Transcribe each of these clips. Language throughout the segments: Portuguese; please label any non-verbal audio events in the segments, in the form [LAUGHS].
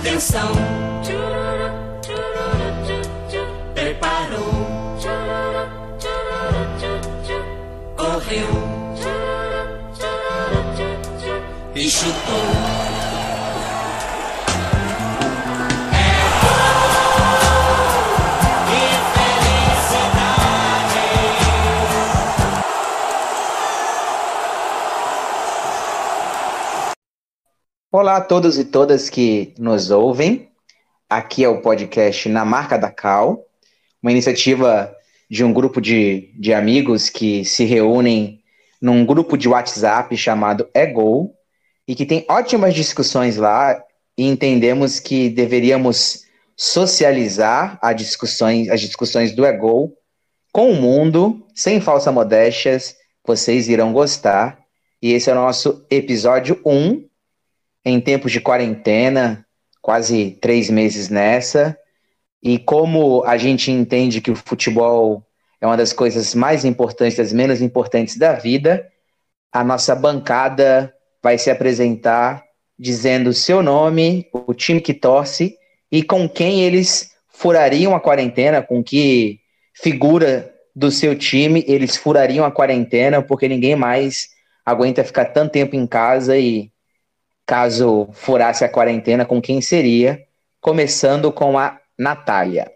Atenção. Preparou. Correu. E chutou. Olá a todos e todas que nos ouvem. Aqui é o podcast Na Marca da Cal, uma iniciativa de um grupo de, de amigos que se reúnem num grupo de WhatsApp chamado Ego e que tem ótimas discussões lá e entendemos que deveríamos socializar as discussões, as discussões do Ego com o mundo, sem falsa modéstias, vocês irão gostar. E esse é o nosso episódio 1 em tempos de quarentena, quase três meses nessa, e como a gente entende que o futebol é uma das coisas mais importantes, das menos importantes da vida, a nossa bancada vai se apresentar dizendo o seu nome, o time que torce e com quem eles furariam a quarentena, com que figura do seu time eles furariam a quarentena, porque ninguém mais aguenta ficar tanto tempo em casa e caso furasse a quarentena, com quem seria? Começando com a Natália.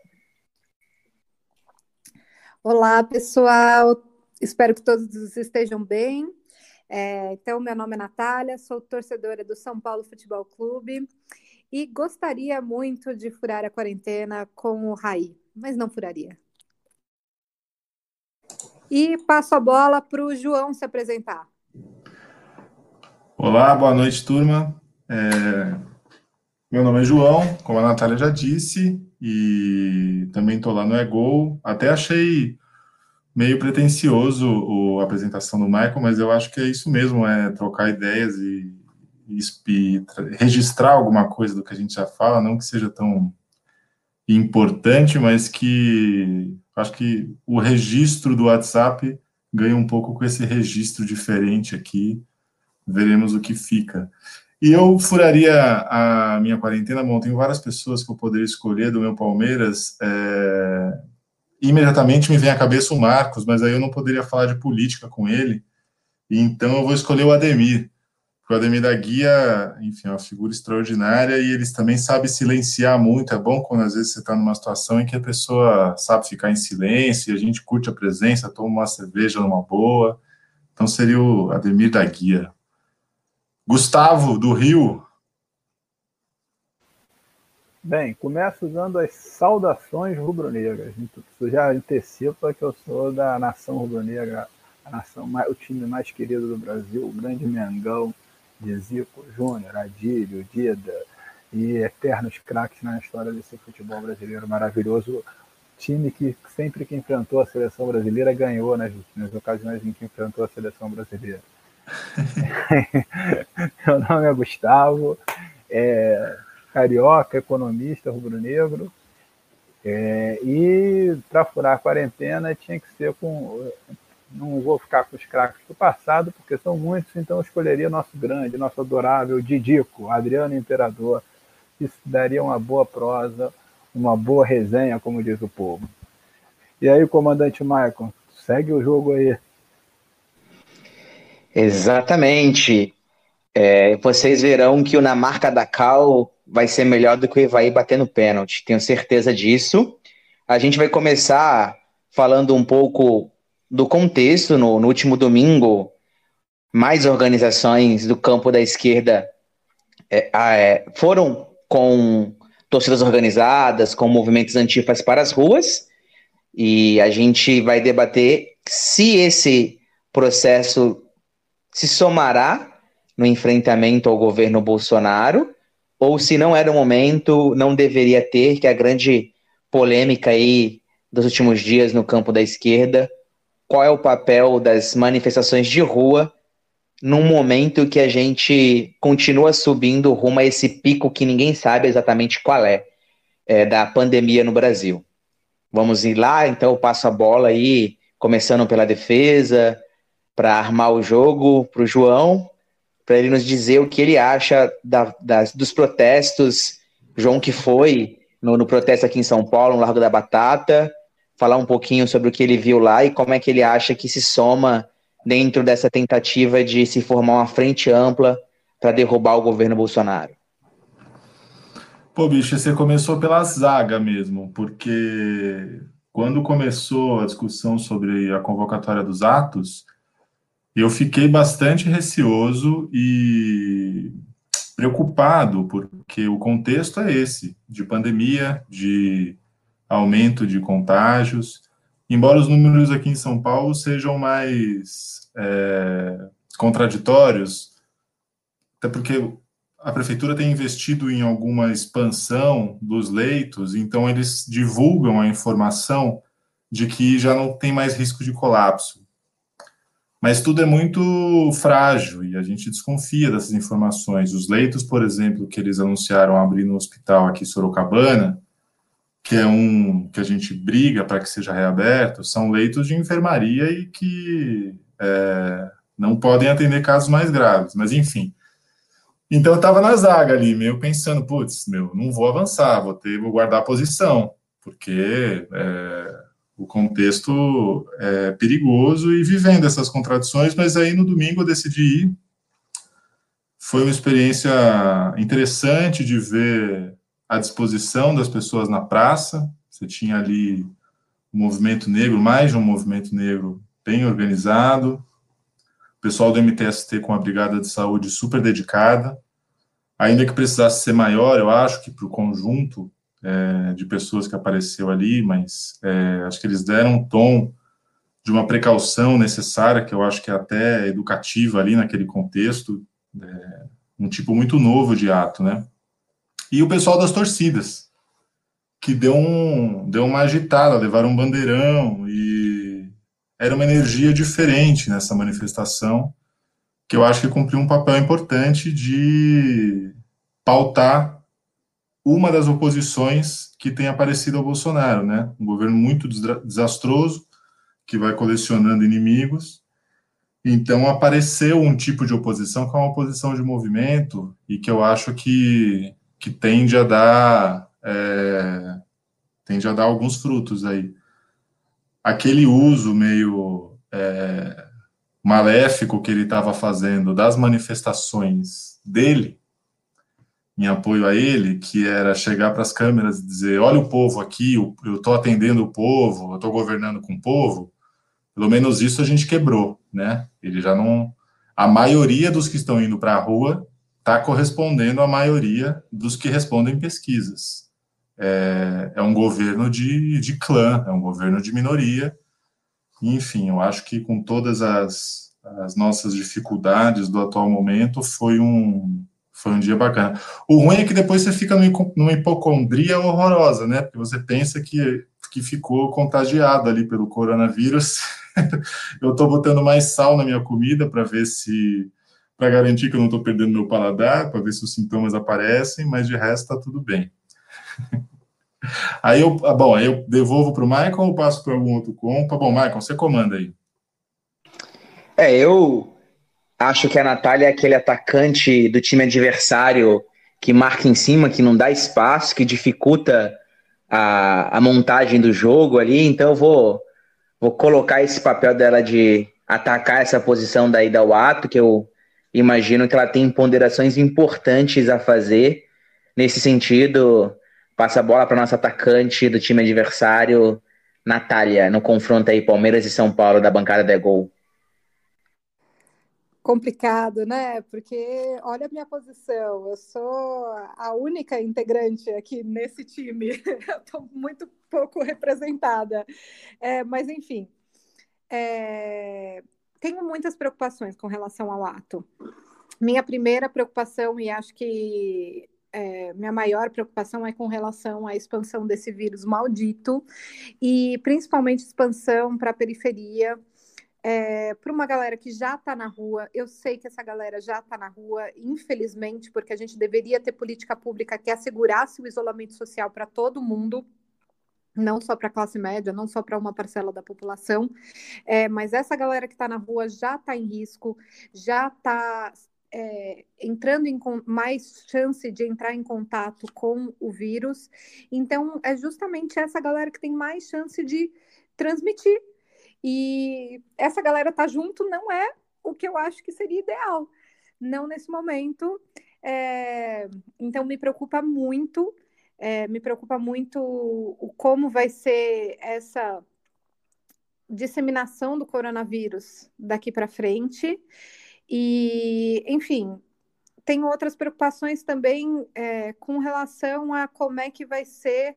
Olá, pessoal. Espero que todos estejam bem. É, então, meu nome é Natália, sou torcedora do São Paulo Futebol Clube e gostaria muito de furar a quarentena com o Raí, mas não furaria. E passo a bola para o João se apresentar. Olá, boa noite, turma. É... Meu nome é João, como a Natália já disse, e também estou lá no Egol. Até achei meio pretencioso a apresentação do Michael, mas eu acho que é isso mesmo, é trocar ideias e, e, e registrar alguma coisa do que a gente já fala, não que seja tão importante, mas que acho que o registro do WhatsApp ganha um pouco com esse registro diferente aqui, veremos o que fica. E eu furaria a minha quarentena, bom, tenho várias pessoas que eu poderia escolher do meu Palmeiras, é... imediatamente me vem à cabeça o Marcos, mas aí eu não poderia falar de política com ele, então eu vou escolher o Ademir, porque o Ademir da Guia, enfim, é uma figura extraordinária e eles também sabem silenciar muito, é bom quando às vezes você está numa situação em que a pessoa sabe ficar em silêncio, e a gente curte a presença, toma uma cerveja numa boa, então seria o Ademir da Guia. Gustavo, do Rio. Bem, começo usando as saudações rubro-negras. Já antecipa que eu sou da nação rubro-negra, a nação, o time mais querido do Brasil, o grande Mengão, de Zico, Júnior, Adílio, Dida e eternos craques na história desse futebol brasileiro maravilhoso. Time que sempre que enfrentou a seleção brasileira ganhou nas, nas ocasiões em que enfrentou a seleção brasileira. [LAUGHS] Meu nome é Gustavo, é, carioca, economista, rubro-negro. É, e para furar a quarentena tinha que ser com. Não vou ficar com os craques do passado, porque são muitos, então eu escolheria nosso grande, nosso adorável Didico, Adriano Imperador. Isso daria uma boa prosa, uma boa resenha, como diz o povo. E aí, comandante Michael, segue o jogo aí. Exatamente. É, vocês verão que o na marca da Cal vai ser melhor do que o Evaí batendo pênalti, tenho certeza disso. A gente vai começar falando um pouco do contexto. No, no último domingo, mais organizações do campo da esquerda é, é, foram com torcidas organizadas, com movimentos antifas para as ruas, e a gente vai debater se esse processo se somará no enfrentamento ao governo Bolsonaro, ou se não era o momento, não deveria ter, que é a grande polêmica aí dos últimos dias no campo da esquerda, qual é o papel das manifestações de rua num momento que a gente continua subindo rumo a esse pico que ninguém sabe exatamente qual é, é da pandemia no Brasil. Vamos ir lá, então eu passo a bola aí, começando pela defesa, para armar o jogo para o João, para ele nos dizer o que ele acha da, das, dos protestos João que foi no, no protesto aqui em São Paulo, no Largo da Batata, falar um pouquinho sobre o que ele viu lá e como é que ele acha que se soma dentro dessa tentativa de se formar uma frente ampla para derrubar o governo Bolsonaro. Pô, bicho, você começou pela zaga mesmo, porque quando começou a discussão sobre a convocatória dos atos, eu fiquei bastante receoso e preocupado, porque o contexto é esse, de pandemia, de aumento de contágios, embora os números aqui em São Paulo sejam mais é, contraditórios, até porque a prefeitura tem investido em alguma expansão dos leitos, então eles divulgam a informação de que já não tem mais risco de colapso. Mas tudo é muito frágil e a gente desconfia dessas informações. Os leitos, por exemplo, que eles anunciaram abrir no hospital aqui em Sorocabana, que é um que a gente briga para que seja reaberto, são leitos de enfermaria e que é, não podem atender casos mais graves. Mas, enfim. Então, eu estava na zaga ali, meio pensando, putz, meu, não vou avançar, vou ter, vou guardar a posição, porque é, o contexto é perigoso e vivendo essas contradições, mas aí no domingo eu decidi ir. Foi uma experiência interessante de ver a disposição das pessoas na praça. Você tinha ali um movimento negro, mais de um movimento negro bem organizado. O pessoal do MTST com a Brigada de Saúde super dedicada. Ainda que precisasse ser maior, eu acho que para o conjunto é, de pessoas que apareceu ali, mas é, acho que eles deram um tom de uma precaução necessária, que eu acho que é até educativa ali naquele contexto, é, um tipo muito novo de ato, né? E o pessoal das torcidas, que deu, um, deu uma agitada, levaram um bandeirão, e era uma energia diferente nessa manifestação, que eu acho que cumpriu um papel importante de pautar uma das oposições que tem aparecido ao Bolsonaro, né? Um governo muito desastroso, que vai colecionando inimigos. Então, apareceu um tipo de oposição que é uma oposição de movimento e que eu acho que, que tende a dar é, tende a dar alguns frutos aí. Aquele uso meio é, maléfico que ele estava fazendo das manifestações dele em apoio a ele, que era chegar para as câmeras e dizer: olha o povo aqui, eu estou atendendo o povo, eu estou governando com o povo. Pelo menos isso a gente quebrou, né? Ele já não. A maioria dos que estão indo para a rua está correspondendo à maioria dos que respondem pesquisas. É, é um governo de, de clã, é um governo de minoria. Enfim, eu acho que com todas as, as nossas dificuldades do atual momento, foi um, foi um dia bacana. O ruim é que depois você fica numa hipocondria horrorosa, né? Porque você pensa que, que ficou contagiado ali pelo coronavírus. [LAUGHS] eu estou botando mais sal na minha comida para ver se. para garantir que eu não estou perdendo meu paladar, para ver se os sintomas aparecem, mas de resto está tudo bem. [LAUGHS] aí eu, ah, bom, aí eu devolvo para o Michael ou passo para algum outro compa? Bom, Michael, você comanda aí. É, eu Acho que a Natália é aquele atacante do time adversário que marca em cima, que não dá espaço, que dificulta a, a montagem do jogo ali. Então eu vou, vou colocar esse papel dela de atacar essa posição daí da Wato, que eu imagino que ela tem ponderações importantes a fazer. Nesse sentido, passa a bola para nossa atacante do time adversário, Natália, no confronto aí Palmeiras e São Paulo da bancada da Gol complicado, né? Porque olha a minha posição, eu sou a única integrante aqui nesse time, [LAUGHS] eu estou muito pouco representada. É, mas, enfim, é, tenho muitas preocupações com relação ao ato. Minha primeira preocupação, e acho que é, minha maior preocupação é com relação à expansão desse vírus maldito, e principalmente expansão para a periferia é, para uma galera que já está na rua, eu sei que essa galera já está na rua, infelizmente, porque a gente deveria ter política pública que assegurasse o isolamento social para todo mundo, não só para a classe média, não só para uma parcela da população, é, mas essa galera que está na rua já está em risco, já está é, entrando em mais chance de entrar em contato com o vírus. Então, é justamente essa galera que tem mais chance de transmitir. E essa galera tá junto não é o que eu acho que seria ideal, não nesse momento. É, então, me preocupa muito, é, me preocupa muito o como vai ser essa disseminação do coronavírus daqui para frente. E, enfim, tem outras preocupações também é, com relação a como é que vai ser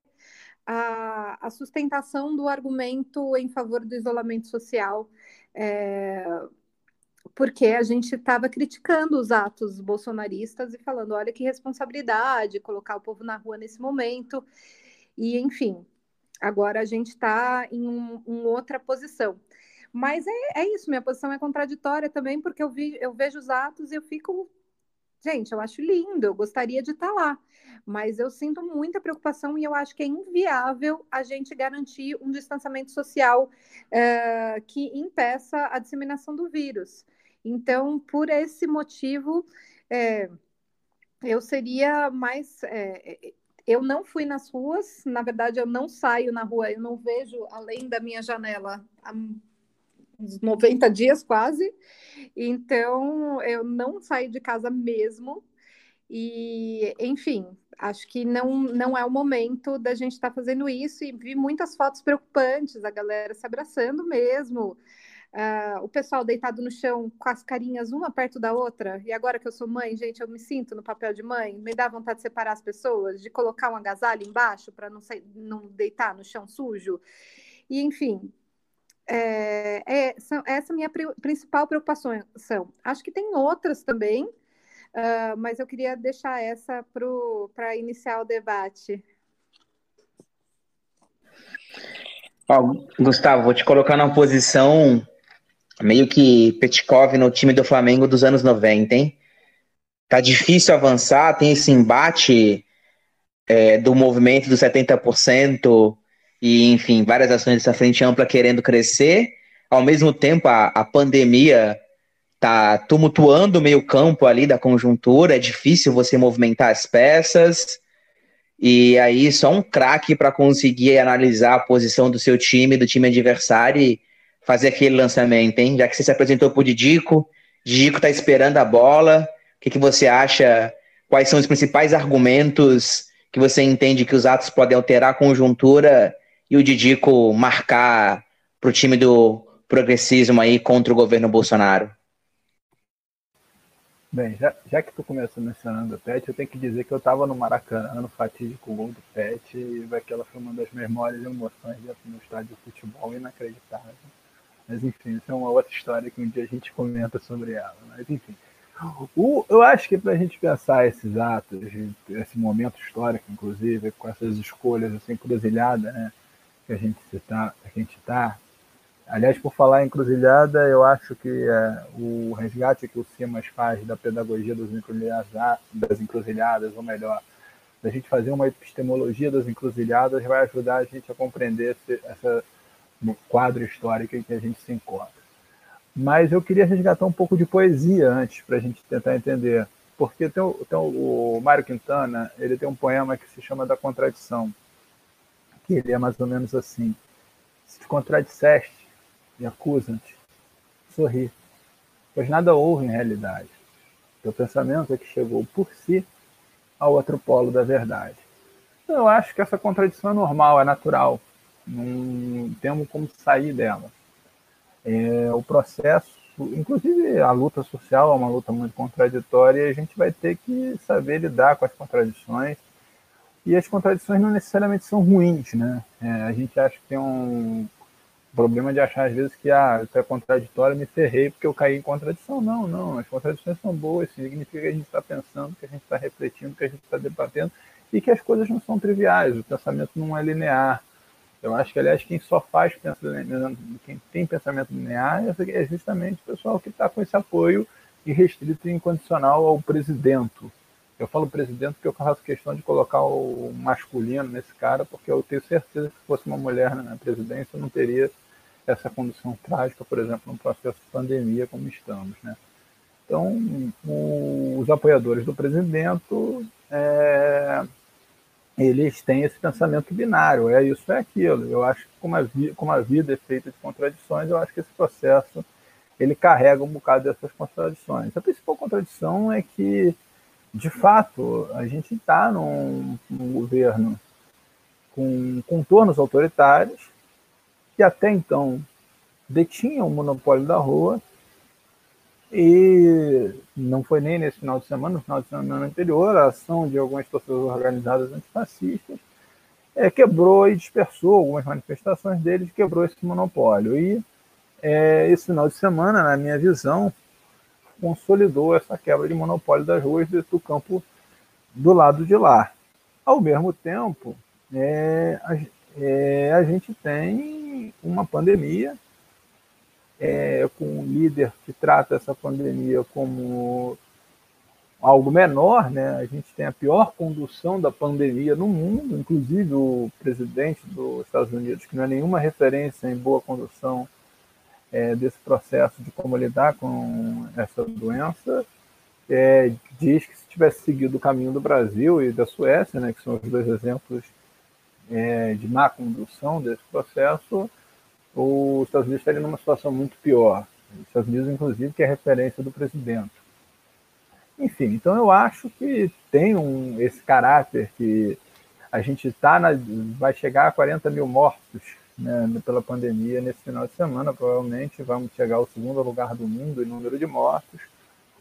a, a sustentação do argumento em favor do isolamento social. É, porque a gente estava criticando os atos bolsonaristas e falando, olha que responsabilidade colocar o povo na rua nesse momento. E, enfim, agora a gente está em um, outra posição. Mas é, é, isso, minha posição é contraditória também, porque eu, vi, eu vejo os atos e eu fico. Gente, eu acho lindo, eu gostaria de estar tá lá, mas eu sinto muita preocupação e eu acho que é inviável a gente garantir um distanciamento social uh, que impeça a disseminação do vírus. Então, por esse motivo, é, eu seria mais. É, eu não fui nas ruas, na verdade, eu não saio na rua, eu não vejo além da minha janela uns 90 dias quase. Então, eu não saio de casa mesmo. E, enfim, acho que não, não é o momento da gente estar tá fazendo isso. E vi muitas fotos preocupantes, a galera se abraçando mesmo. Uh, o pessoal deitado no chão com as carinhas uma perto da outra. E agora que eu sou mãe, gente, eu me sinto no papel de mãe. Me dá vontade de separar as pessoas, de colocar um agasalho embaixo para não, não deitar no chão sujo. E, enfim, é, é, são, essa é a minha principal preocupação. Acho que tem outras também, uh, mas eu queria deixar essa para iniciar o debate. Gustavo, vou te colocar numa posição meio que Petkov no time do Flamengo dos anos 90, hein? Tá difícil avançar, tem esse embate é, do movimento dos 70% e, enfim, várias ações dessa frente ampla querendo crescer. Ao mesmo tempo, a, a pandemia tá tumultuando o meio campo ali da conjuntura, é difícil você movimentar as peças. E aí, só um craque para conseguir analisar a posição do seu time, do time adversário e fazer aquele lançamento, hein? Já que você se apresentou para o Didico, Didico está esperando a bola. O que, que você acha? Quais são os principais argumentos que você entende que os atos podem alterar a conjuntura e o Didico marcar para o time do progressismo aí contra o governo Bolsonaro? Bem, já, já que tu começou mencionando o Pet, eu tenho que dizer que eu estava no Maracanã, no fatídico gol do Pet, e aquela foi uma das memórias e emoções dentro do estádio de futebol inacreditável. Mas enfim, isso é uma outra história que um dia a gente comenta sobre ela. Mas enfim. O, eu acho que para a gente pensar esses atos, esse momento histórico, inclusive, com essas escolhas, essa encruzilhada né, que a gente está, está. Aliás, por falar em encruzilhada, eu acho que é, o resgate que o Simas faz da pedagogia das encruzilhadas, das encruzilhadas, ou melhor, da gente fazer uma epistemologia das encruzilhadas, vai ajudar a gente a compreender esse, essa quadro histórico em que a gente se encontra. Mas eu queria resgatar um pouco de poesia antes, para a gente tentar entender. Porque tem, o, tem o, o Mário Quintana, ele tem um poema que se chama Da Contradição, que ele é mais ou menos assim. Se te contradisseste e acusa-te, sorri, pois nada houve em realidade. Teu pensamento é que chegou por si ao outro polo da verdade. Então, eu acho que essa contradição é normal, é natural não temos como sair dela. É, o processo, inclusive a luta social é uma luta muito contraditória e a gente vai ter que saber lidar com as contradições. E as contradições não necessariamente são ruins, né? É, a gente acha que tem um problema de achar às vezes que ah, isso é contraditório, me ferrei porque eu caí em contradição. Não, não, as contradições são boas, significa que a gente está pensando, que a gente está refletindo, que a gente está debatendo e que as coisas não são triviais, o pensamento não é linear. Eu acho que, aliás, quem só faz pensamento, quem tem pensamento linear é justamente o pessoal que está com esse apoio irrestrito e incondicional ao presidente. Eu falo presidente porque eu faço questão de colocar o masculino nesse cara, porque eu tenho certeza que se fosse uma mulher na presidência, não teria essa condição trágica, por exemplo, no processo de pandemia como estamos. Né? Então, os apoiadores do presidente, é, eles têm esse pensamento binário, é isso, é aquilo. Eu acho que como a, vi, como a vida é feita de contradições, eu acho que esse processo ele carrega um bocado dessas contradições. A principal contradição é que, de fato, a gente está num, num, governo com contornos autoritários que até então detinham o monopólio da rua e não foi nem nesse final de semana, no final de semana anterior, a ação de algumas torcidas organizadas antifascistas é, quebrou e dispersou algumas manifestações deles, quebrou esse monopólio. E é, esse final de semana, na minha visão, consolidou essa quebra de monopólio das ruas do campo do lado de lá. Ao mesmo tempo, é, a, é, a gente tem uma pandemia é, com um líder que trata essa pandemia como algo menor, né? A gente tem a pior condução da pandemia no mundo, inclusive o presidente dos Estados Unidos, que não é nenhuma referência em boa condução é, desse processo de como lidar com essa doença, é, diz que se tivesse seguido o caminho do Brasil e da Suécia, né, que são os dois exemplos é, de má condução desse processo, os Estados Unidos estariam numa situação muito pior. Os Estados Unidos, inclusive, que é referência do presidente. Enfim, então eu acho que tem um, esse caráter que a gente tá na, vai chegar a 40 mil mortos né, pela pandemia nesse final de semana. Provavelmente vamos chegar ao segundo lugar do mundo em número de mortos,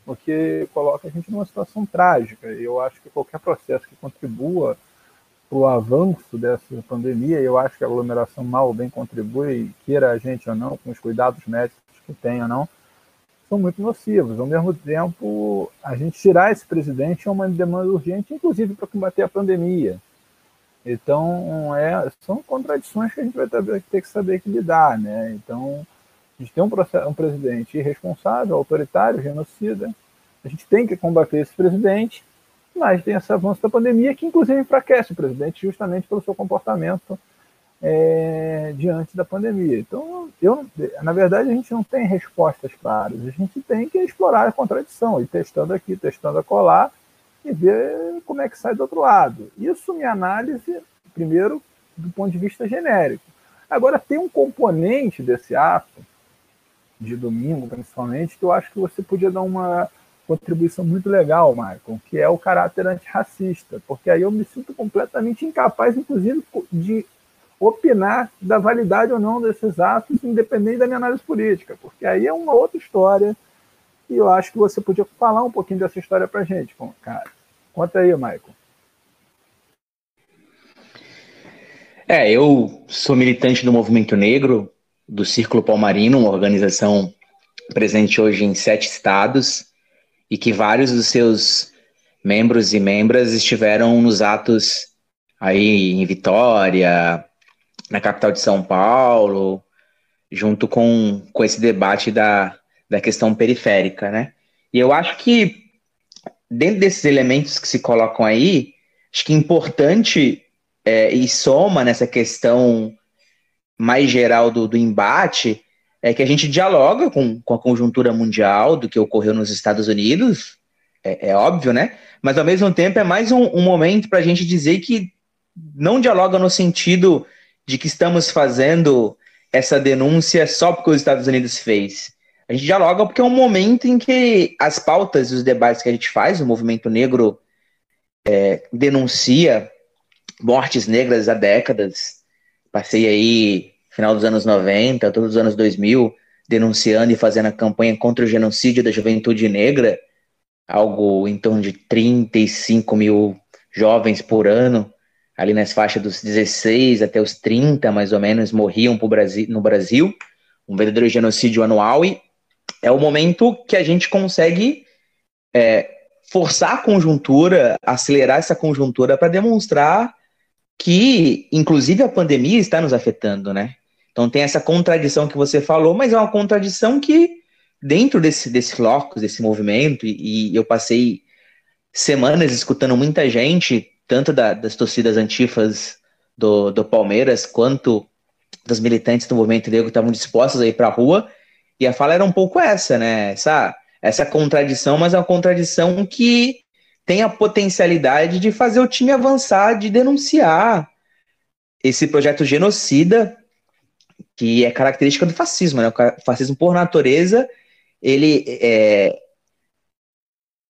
o que coloca a gente numa situação trágica. E eu acho que qualquer processo que contribua para o avanço dessa pandemia, eu acho que a aglomeração mal ou bem contribui, queira a gente ou não, com os cuidados médicos que tem ou não, são muito nocivos. Ao mesmo tempo, a gente tirar esse presidente é uma demanda urgente, inclusive para combater a pandemia. Então, é, são contradições que a gente vai ter, que saber que lidar. Né? Então, a gente tem um, um presidente irresponsável, autoritário, genocida. A gente tem que combater esse presidente mas tem esse avanço da pandemia que, inclusive, enfraquece o presidente justamente pelo seu comportamento é, diante da pandemia. Então, eu, na verdade, a gente não tem respostas claras, a gente tem que explorar a contradição, ir testando aqui, testando a colar e ver como é que sai do outro lado. Isso, minha análise, primeiro, do ponto de vista genérico. Agora, tem um componente desse ato, de domingo, principalmente, que eu acho que você podia dar uma contribuição muito legal, Michael, que é o caráter antirracista, porque aí eu me sinto completamente incapaz, inclusive, de opinar da validade ou não desses atos, independente da minha análise política, porque aí é uma outra história e eu acho que você podia falar um pouquinho dessa história para gente, cara. Conta aí, Michael. É, eu sou militante do Movimento Negro, do Círculo Palmarino, uma organização presente hoje em sete estados, e que vários dos seus membros e membras estiveram nos atos aí em Vitória, na capital de São Paulo, junto com, com esse debate da, da questão periférica, né? E eu acho que dentro desses elementos que se colocam aí, acho que é importante é, e soma nessa questão mais geral do, do embate é que a gente dialoga com, com a conjuntura mundial do que ocorreu nos Estados Unidos, é, é óbvio, né? Mas ao mesmo tempo é mais um, um momento para a gente dizer que não dialoga no sentido de que estamos fazendo essa denúncia só porque os Estados Unidos fez. A gente dialoga porque é um momento em que as pautas e os debates que a gente faz, o movimento negro é, denuncia mortes negras há décadas. Passei aí final dos anos 90, todos os anos 2000, denunciando e fazendo a campanha contra o genocídio da juventude negra, algo em torno de 35 mil jovens por ano, ali nas faixas dos 16 até os 30, mais ou menos, morriam Brasil, no Brasil, um verdadeiro genocídio anual, e é o momento que a gente consegue é, forçar a conjuntura, acelerar essa conjuntura para demonstrar que, inclusive, a pandemia está nos afetando, né? Então tem essa contradição que você falou, mas é uma contradição que, dentro desse, desse locus, desse movimento, e, e eu passei semanas escutando muita gente, tanto da, das torcidas antifas do, do Palmeiras, quanto dos militantes do movimento negro que estavam dispostos a ir para a rua, e a fala era um pouco essa, né? Essa, essa contradição, mas é uma contradição que tem a potencialidade de fazer o time avançar, de denunciar esse projeto genocida que é característica do fascismo, né? O fascismo, por natureza, ele é,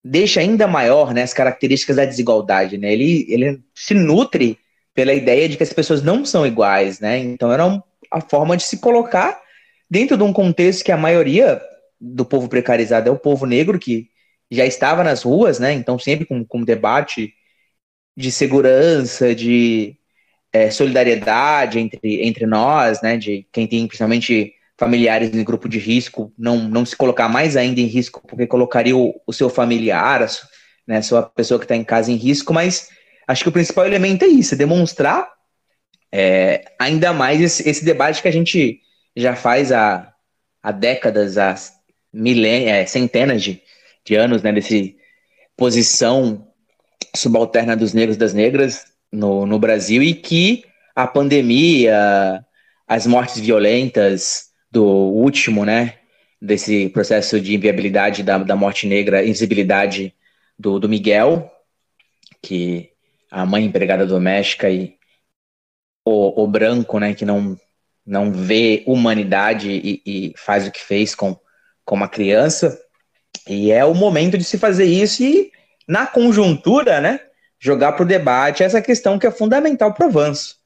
deixa ainda maior né, as características da desigualdade, né? Ele, ele se nutre pela ideia de que as pessoas não são iguais, né? Então era a forma de se colocar dentro de um contexto que a maioria do povo precarizado é o povo negro que já estava nas ruas, né? Então sempre com, com debate de segurança, de é, solidariedade entre, entre nós, né? De quem tem principalmente familiares em grupo de risco, não, não se colocar mais ainda em risco, porque colocaria o, o seu familiar, né, sua pessoa que está em casa em risco, mas acho que o principal elemento é isso, é demonstrar é, ainda mais esse, esse, debate que a gente já faz há, há décadas, há milênios, é, centenas de, de anos, né, desse posição subalterna dos negros e das negras no, no Brasil e que a pandemia, as mortes violentas, do último, né, desse processo de inviabilidade da, da morte negra, invisibilidade do, do Miguel, que a mãe empregada doméstica e o, o branco, né, que não, não vê humanidade e, e, faz o que fez com, com uma criança. E é o momento de se fazer isso e, na conjuntura, né, jogar para o debate essa questão que é fundamental para o avanço.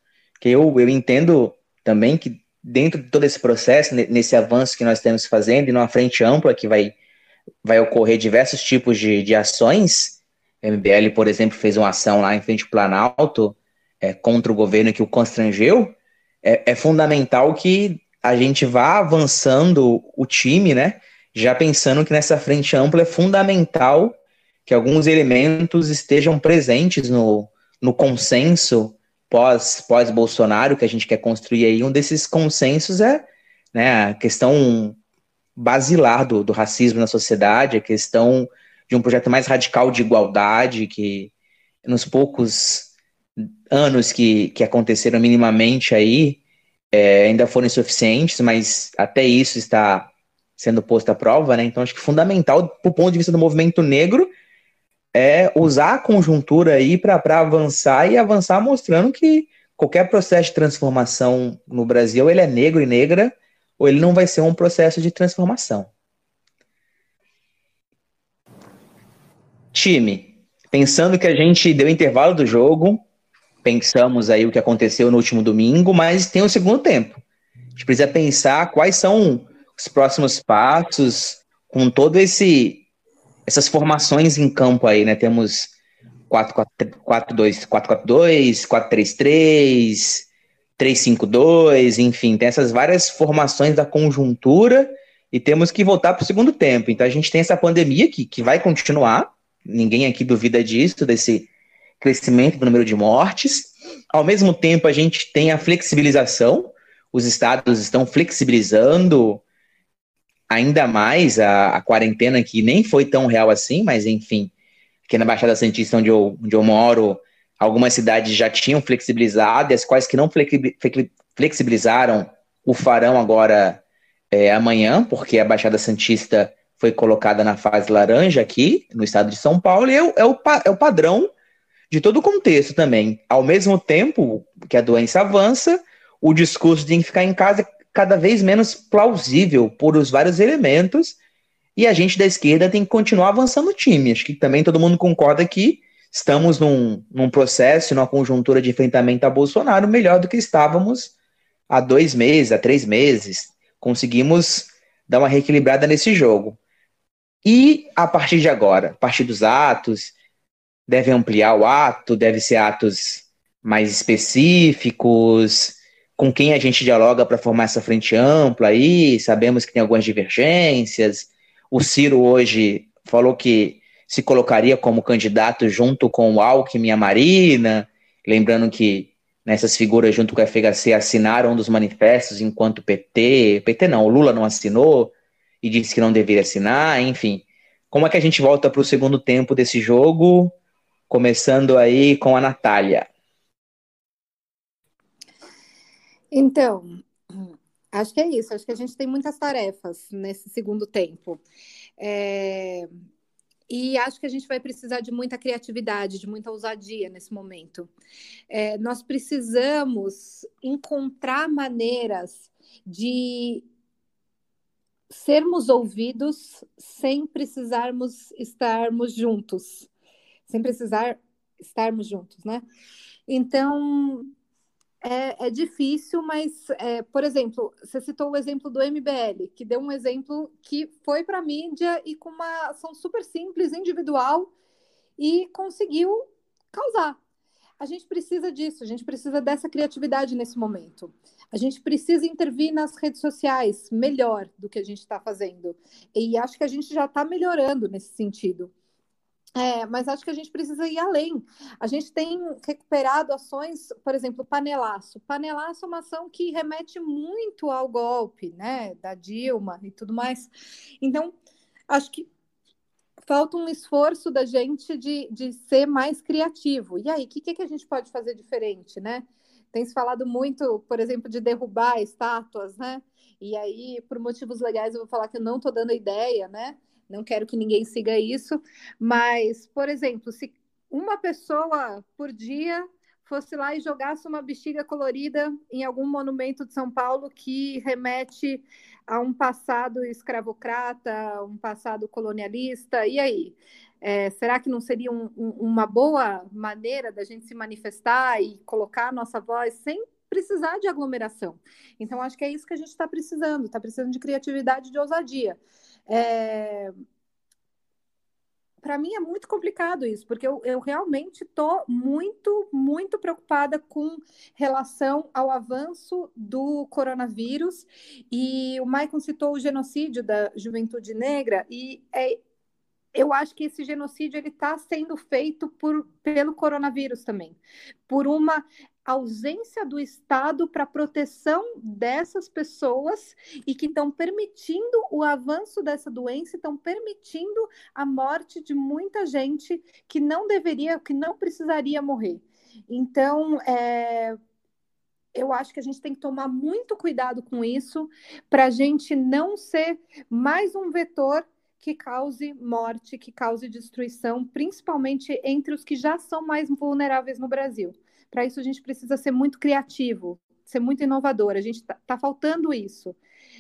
Que eu, eu entendo também que dentro de todo esse processo, nesse avanço que nós estamos fazendo, e numa frente ampla que vai, vai ocorrer diversos tipos de, de ações, MBL, por exemplo, fez uma ação lá em frente ao Planalto é, contra o governo que o constrangeu, é, é fundamental que a gente vá avançando o time, né? Já pensando que nessa frente ampla é fundamental que alguns elementos estejam presentes no, no consenso pós, pós-Bolsonaro que a gente quer construir aí, um desses consensos é né, a questão basilar do, do racismo na sociedade, a questão de um projeto mais radical de igualdade, que nos poucos anos que, que aconteceram minimamente aí, é, ainda foram insuficientes, mas até isso está sendo posto à prova, né? Então acho que fundamental, do ponto de vista do movimento negro, é usar a conjuntura aí para avançar e avançar mostrando que qualquer processo de transformação no Brasil, ele é negro e negra, ou ele não vai ser um processo de transformação. Time, pensando que a gente deu intervalo do jogo, pensamos aí o que aconteceu no último domingo, mas tem o um segundo tempo. A gente precisa pensar quais são os próximos passos com todo esse essas formações em campo aí, né? Temos 4-4-2, 4-4-2, 4-3-3, 3-5-2, enfim, tem essas várias formações da conjuntura e temos que voltar para o segundo tempo. Então a gente tem essa pandemia que, que vai continuar, ninguém aqui duvida disso, desse crescimento do número de mortes. Ao mesmo tempo, a gente tem a flexibilização, os estados estão flexibilizando ainda mais a, a, quarentena, que nem foi tão real assim, mas enfim, aqui na Baixada Santista, onde eu, onde eu moro, algumas cidades já tinham flexibilizado, e as quais que não flexibilizaram o farão agora é, amanhã, porque a Baixada Santista foi colocada na fase laranja aqui, no estado de São Paulo, e é o, é o, é o padrão de todo o contexto também. Ao mesmo tempo que a doença avança, o discurso de ficar em casa cada vez menos plausível por os vários elementos, e a gente da esquerda tem que continuar avançando o time. Acho que também todo mundo concorda que estamos num, num processo, numa conjuntura de enfrentamento a Bolsonaro melhor do que estávamos há dois meses, há três meses. Conseguimos dar uma reequilibrada nesse jogo. E a partir de agora, a partir dos atos, deve ampliar o ato, deve ser atos mais específicos, com quem a gente dialoga para formar essa frente ampla aí, sabemos que tem algumas divergências. O Ciro hoje falou que se colocaria como candidato junto com o Alckmin e a Marina, lembrando que nessas figuras junto com a FHC assinaram um dos manifestos enquanto PT, PT não, o Lula não assinou e disse que não deveria assinar, enfim. Como é que a gente volta para o segundo tempo desse jogo? Começando aí com a Natália. Então, Acho que é isso, acho que a gente tem muitas tarefas nesse segundo tempo. É... E acho que a gente vai precisar de muita criatividade, de muita ousadia nesse momento. É, nós precisamos encontrar maneiras de sermos ouvidos sem precisarmos estarmos juntos, sem precisar estarmos juntos, né? Então, é, é difícil, mas, é, por exemplo, você citou o exemplo do MBL, que deu um exemplo que foi para a mídia e com uma ação super simples, individual, e conseguiu causar. A gente precisa disso, a gente precisa dessa criatividade nesse momento. A gente precisa intervir nas redes sociais melhor do que a gente está fazendo. E acho que a gente já está melhorando nesse sentido. É, mas acho que a gente precisa ir além. A gente tem recuperado ações, por exemplo, panelaço. Panelaço é uma ação que remete muito ao golpe, né, da Dilma e tudo mais. Então, acho que falta um esforço da gente de, de ser mais criativo. E aí, o que, que a gente pode fazer diferente, né? Tem se falado muito, por exemplo, de derrubar estátuas, né? E aí, por motivos legais, eu vou falar que eu não estou dando ideia, né? Não quero que ninguém siga isso, mas, por exemplo, se uma pessoa por dia fosse lá e jogasse uma bexiga colorida em algum monumento de São Paulo que remete a um passado escravocrata, um passado colonialista, e aí? É, será que não seria um, um, uma boa maneira da gente se manifestar e colocar a nossa voz sem precisar de aglomeração? Então, acho que é isso que a gente está precisando, está precisando de criatividade e de ousadia. É... Para mim é muito complicado isso, porque eu, eu realmente estou muito, muito preocupada com relação ao avanço do coronavírus. E o Maicon citou o genocídio da juventude negra, e é, eu acho que esse genocídio ele está sendo feito por, pelo coronavírus também, por uma ausência do Estado para proteção dessas pessoas e que estão permitindo o avanço dessa doença, estão permitindo a morte de muita gente que não deveria, que não precisaria morrer. Então, é, eu acho que a gente tem que tomar muito cuidado com isso para a gente não ser mais um vetor que cause morte, que cause destruição, principalmente entre os que já são mais vulneráveis no Brasil. Para isso, a gente precisa ser muito criativo, ser muito inovador. A gente está tá faltando isso.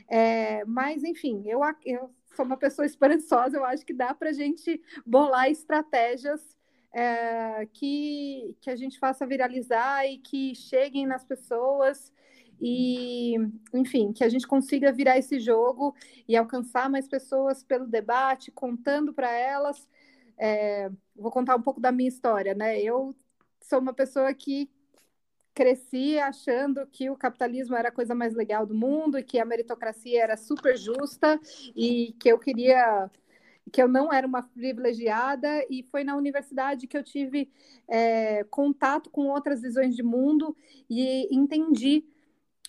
É, mas, enfim, eu, eu sou uma pessoa [LAUGHS] esperançosa, eu acho que dá para a gente bolar estratégias é, que, que a gente faça viralizar e que cheguem nas pessoas e, enfim, que a gente consiga virar esse jogo e alcançar mais pessoas pelo debate, contando para elas. É, vou contar um pouco da minha história, né? Eu sou uma pessoa que cresci achando que o capitalismo era a coisa mais legal do mundo e que a meritocracia era super justa e que eu queria que eu não era uma privilegiada. E foi na universidade que eu tive é, contato com outras visões de mundo e entendi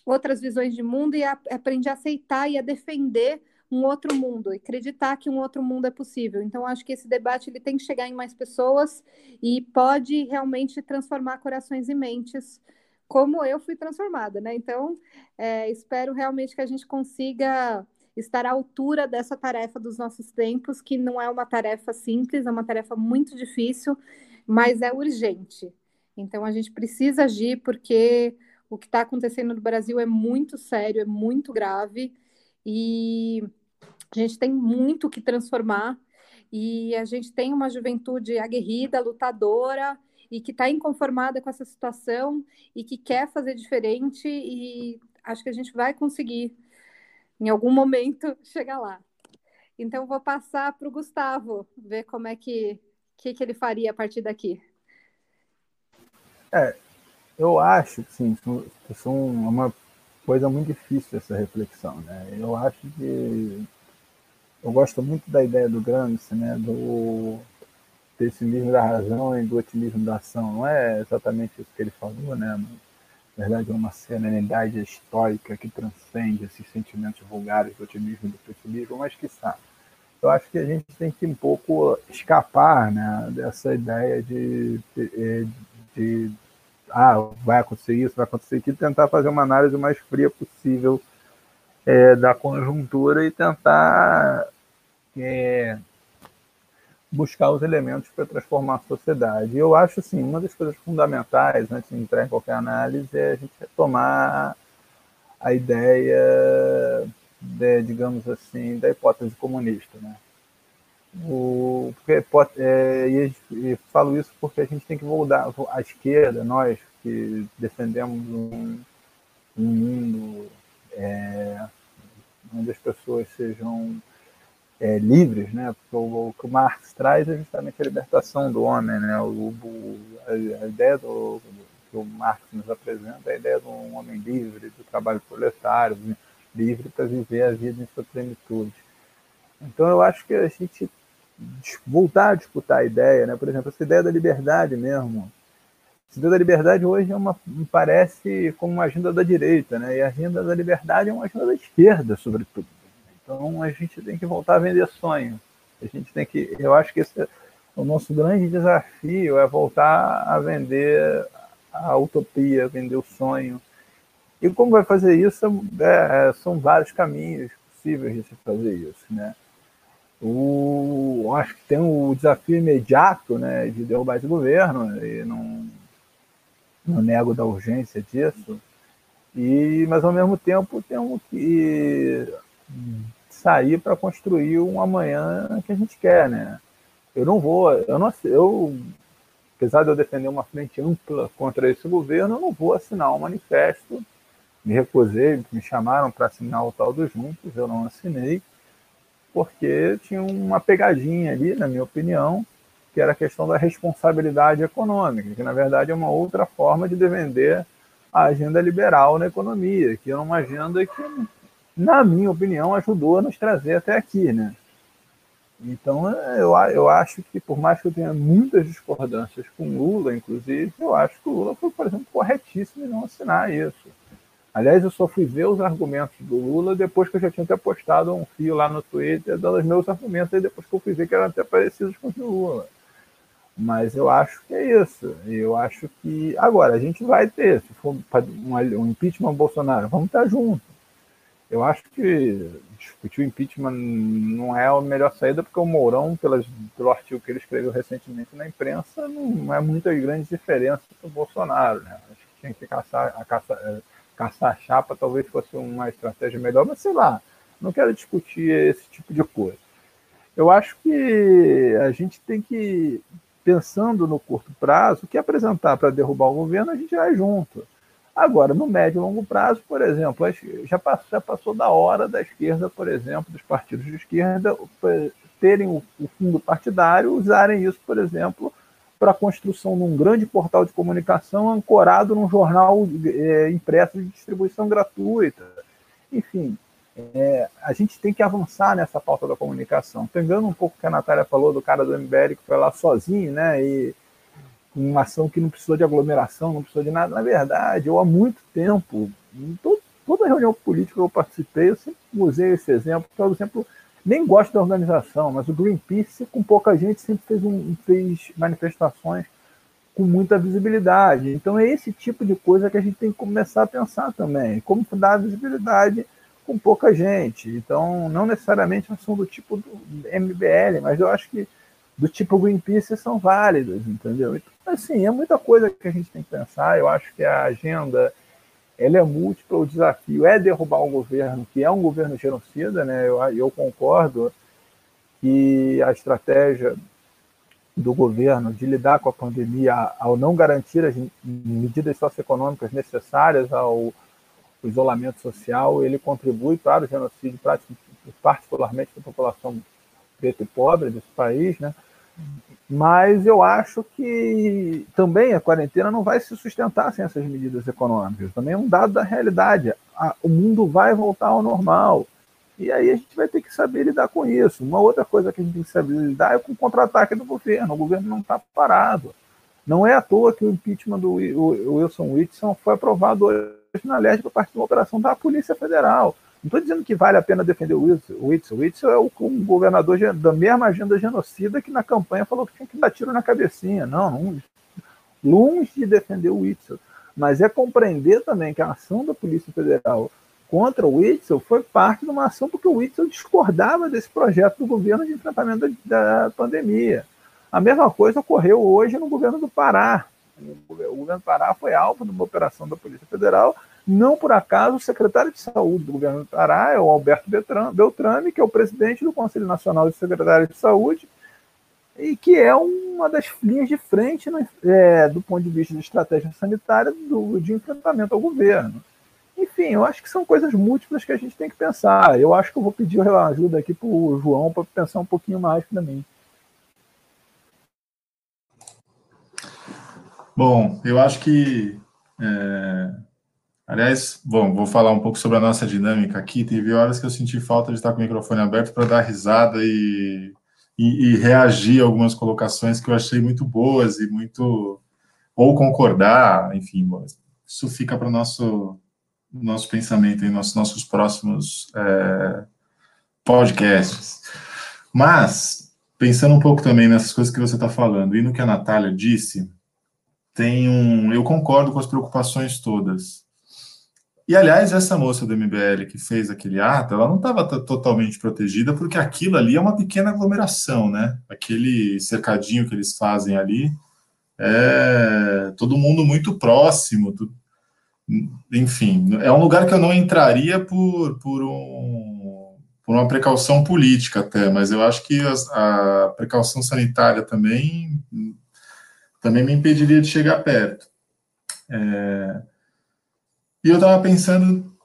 outras visões de mundo e a, aprendi a aceitar e a defender um outro mundo e acreditar que um outro mundo é possível. Então, acho que esse debate ele tem que chegar em mais pessoas e pode realmente transformar corações e mentes, como eu fui transformada, né? Então, é, espero realmente que a gente consiga estar à altura dessa tarefa dos nossos tempos, que não é uma tarefa simples, é uma tarefa muito difícil, mas é urgente. Então, a gente precisa agir porque o que está acontecendo no Brasil é muito sério, é muito grave. E a gente tem muito que transformar e a gente tem uma juventude aguerrida, lutadora e que está inconformada com essa situação e que quer fazer diferente e acho que a gente vai conseguir em algum momento [LAUGHS] chegar lá. Então vou passar para o Gustavo ver como é que, que que ele faria a partir daqui. É, eu acho que sim, são uma coisa muito difícil essa reflexão, né? Eu acho que eu gosto muito da ideia do Gramsci, né, do pessimismo da razão e do otimismo da ação. Não é exatamente isso que ele falou, né, mas, na verdade é uma serenidade histórica que transcende esses sentimentos vulgares do otimismo e do pessimismo, mas que sabe. Eu acho que a gente tem que um pouco escapar né, dessa ideia de, de, de ah, vai acontecer isso, vai acontecer aquilo, tentar fazer uma análise mais fria possível é, da conjuntura e tentar é, buscar os elementos para transformar a sociedade. Eu acho, assim, uma das coisas fundamentais, antes de entrar em qualquer análise, é a gente retomar a ideia, de, digamos assim, da hipótese comunista, né? O, porque, é, e, e, falo isso porque a gente tem que voltar à esquerda, nós que defendemos um, um mundo é, onde as pessoas sejam é, livres, né? Porque o, que Marx traz é justamente a libertação do homem, né? O, o a, a, ideia do, que o Marx nos apresenta é a ideia de um homem livre, do trabalho proletário, livre para viver a vida em sua plenitude. Então eu acho que a gente voltar a disputar a ideia, né? Por exemplo, essa ideia da liberdade mesmo. A ideia da liberdade hoje é uma, parece como uma agenda da direita, né? E a agenda da liberdade é uma agenda da esquerda, sobretudo. Então a gente tem que voltar a vender sonho. A gente tem que, eu acho que esse é o nosso grande desafio é voltar a vender a utopia, vender o sonho. E como vai fazer isso? É, são vários caminhos possíveis de se fazer isso, né? O, acho que tem o desafio imediato, né, de derrubar esse governo e não, não nego da urgência disso. E, mas ao mesmo tempo temos que sair para construir um amanhã que a gente quer, né? Eu não vou, eu não, eu, apesar de eu defender uma frente ampla contra esse governo, eu não vou assinar um manifesto. Me recusei, me chamaram para assinar o tal dos juntos, eu não assinei, porque tinha uma pegadinha ali, na minha opinião, que era a questão da responsabilidade econômica, que na verdade é uma outra forma de defender a agenda liberal na economia, que é uma agenda que na minha opinião, ajudou a nos trazer até aqui, né? Então, eu, eu acho que, por mais que eu tenha muitas discordâncias com Lula, inclusive, eu acho que o Lula foi, por exemplo, corretíssimo em não assinar isso. Aliás, eu só fui ver os argumentos do Lula depois que eu já tinha até postado um fio lá no Twitter dando os meus argumentos, e depois que eu fui ver que eram até parecidos com os do Lula. Mas eu acho que é isso. Eu acho que. Agora, a gente vai ter, se for um, impeachment Bolsonaro, vamos estar juntos eu acho que discutir o impeachment não é a melhor saída, porque o Mourão, pelas, pelo artigo que ele escreveu recentemente na imprensa, não é muita grande diferença para o Bolsonaro. Né? Acho que tinha que caçar a, caça, é, caçar a chapa, talvez fosse uma estratégia melhor, mas sei lá, não quero discutir esse tipo de coisa. Eu acho que a gente tem que, pensando no curto prazo, o que apresentar para derrubar o governo, a gente vai junto. Agora, no médio e longo prazo, por exemplo, já passou, já passou da hora da esquerda, por exemplo, dos partidos de esquerda terem o, fundo partidário, usarem isso, por exemplo, para a construção de um grande portal de comunicação ancorado num jornal é, impresso de distribuição gratuita. Enfim, é, a gente tem que avançar nessa pauta da comunicação. Pegando um pouco o que a Natália falou do cara do MBL que foi lá sozinho, né? E uma ação que não precisou de aglomeração, não precisou de nada. Na verdade, eu há muito tempo, em todo, toda reunião política que eu participei, eu sempre usei esse exemplo, por exemplo, nem gosto da organização, mas o Greenpeace, com pouca gente, sempre fez, um, fez manifestações com muita visibilidade. Então é esse tipo de coisa que a gente tem que começar a pensar também, como dar visibilidade com pouca gente. Então, não necessariamente são do tipo do MBL, mas eu acho que do tipo Greenpeace são válidas, entendeu? Então, assim, é muita coisa que a gente tem que pensar. Eu acho que a agenda ela é múltipla. O desafio é derrubar um governo que é um governo genocida, né? Eu, eu concordo que a estratégia do governo de lidar com a pandemia ao não garantir as medidas socioeconômicas necessárias ao isolamento social, ele contribui para o genocídio, particularmente da população preta e pobre desse país, né? Mas eu acho que também a quarentena não vai se sustentar sem essas medidas econômicas. Também é um dado da realidade. o mundo vai voltar ao normal. E aí a gente vai ter que saber lidar com isso. Uma outra coisa que a gente tem que saber lidar é com o contra-ataque do governo. O governo não está parado. Não é à toa que o impeachment do Wilson Whitson foi aprovado hoje na LERJ parte de uma operação da Polícia Federal. Não estou dizendo que vale a pena defender o Whitson. O Whitson, o Whitson é o, um governador da mesma agenda genocida que na campanha falou que tinha que dar tiro na cabecinha. Não, longe de defender o Whitson. Mas é compreender também que a ação da Polícia Federal contra o Witzel foi parte de uma ação porque o Witzel discordava desse projeto do governo de enfrentamento da, da pandemia. A mesma coisa ocorreu hoje no governo do Pará. O governo Pará foi alvo de uma operação da Polícia Federal. Não por acaso, o secretário de saúde do governo do Pará é o Alberto Beltrame, que é o presidente do Conselho Nacional de Secretários de Saúde, e que é uma das linhas de frente é, do ponto de vista de estratégia sanitária do, de enfrentamento ao governo. Enfim, eu acho que são coisas múltiplas que a gente tem que pensar. Eu acho que eu vou pedir ajuda aqui para o João para pensar um pouquinho mais para mim. Bom, eu acho que. É... Aliás, bom, vou falar um pouco sobre a nossa dinâmica aqui. Teve horas que eu senti falta de estar com o microfone aberto para dar risada e, e, e, reagir a algumas colocações que eu achei muito boas e muito. ou concordar, enfim, isso fica para o nosso nosso pensamento em nossos, nossos próximos é, podcasts. Mas, pensando um pouco também nessas coisas que você está falando e no que a Natália disse, tem um. Eu concordo com as preocupações todas. E, aliás, essa moça do MBL que fez aquele ato, ela não estava totalmente protegida, porque aquilo ali é uma pequena aglomeração, né? Aquele cercadinho que eles fazem ali, é todo mundo muito próximo, tudo, enfim, é um lugar que eu não entraria por, por, um, por uma precaução política até, mas eu acho que a, a precaução sanitária também, também me impediria de chegar perto. É, e eu estava pensando,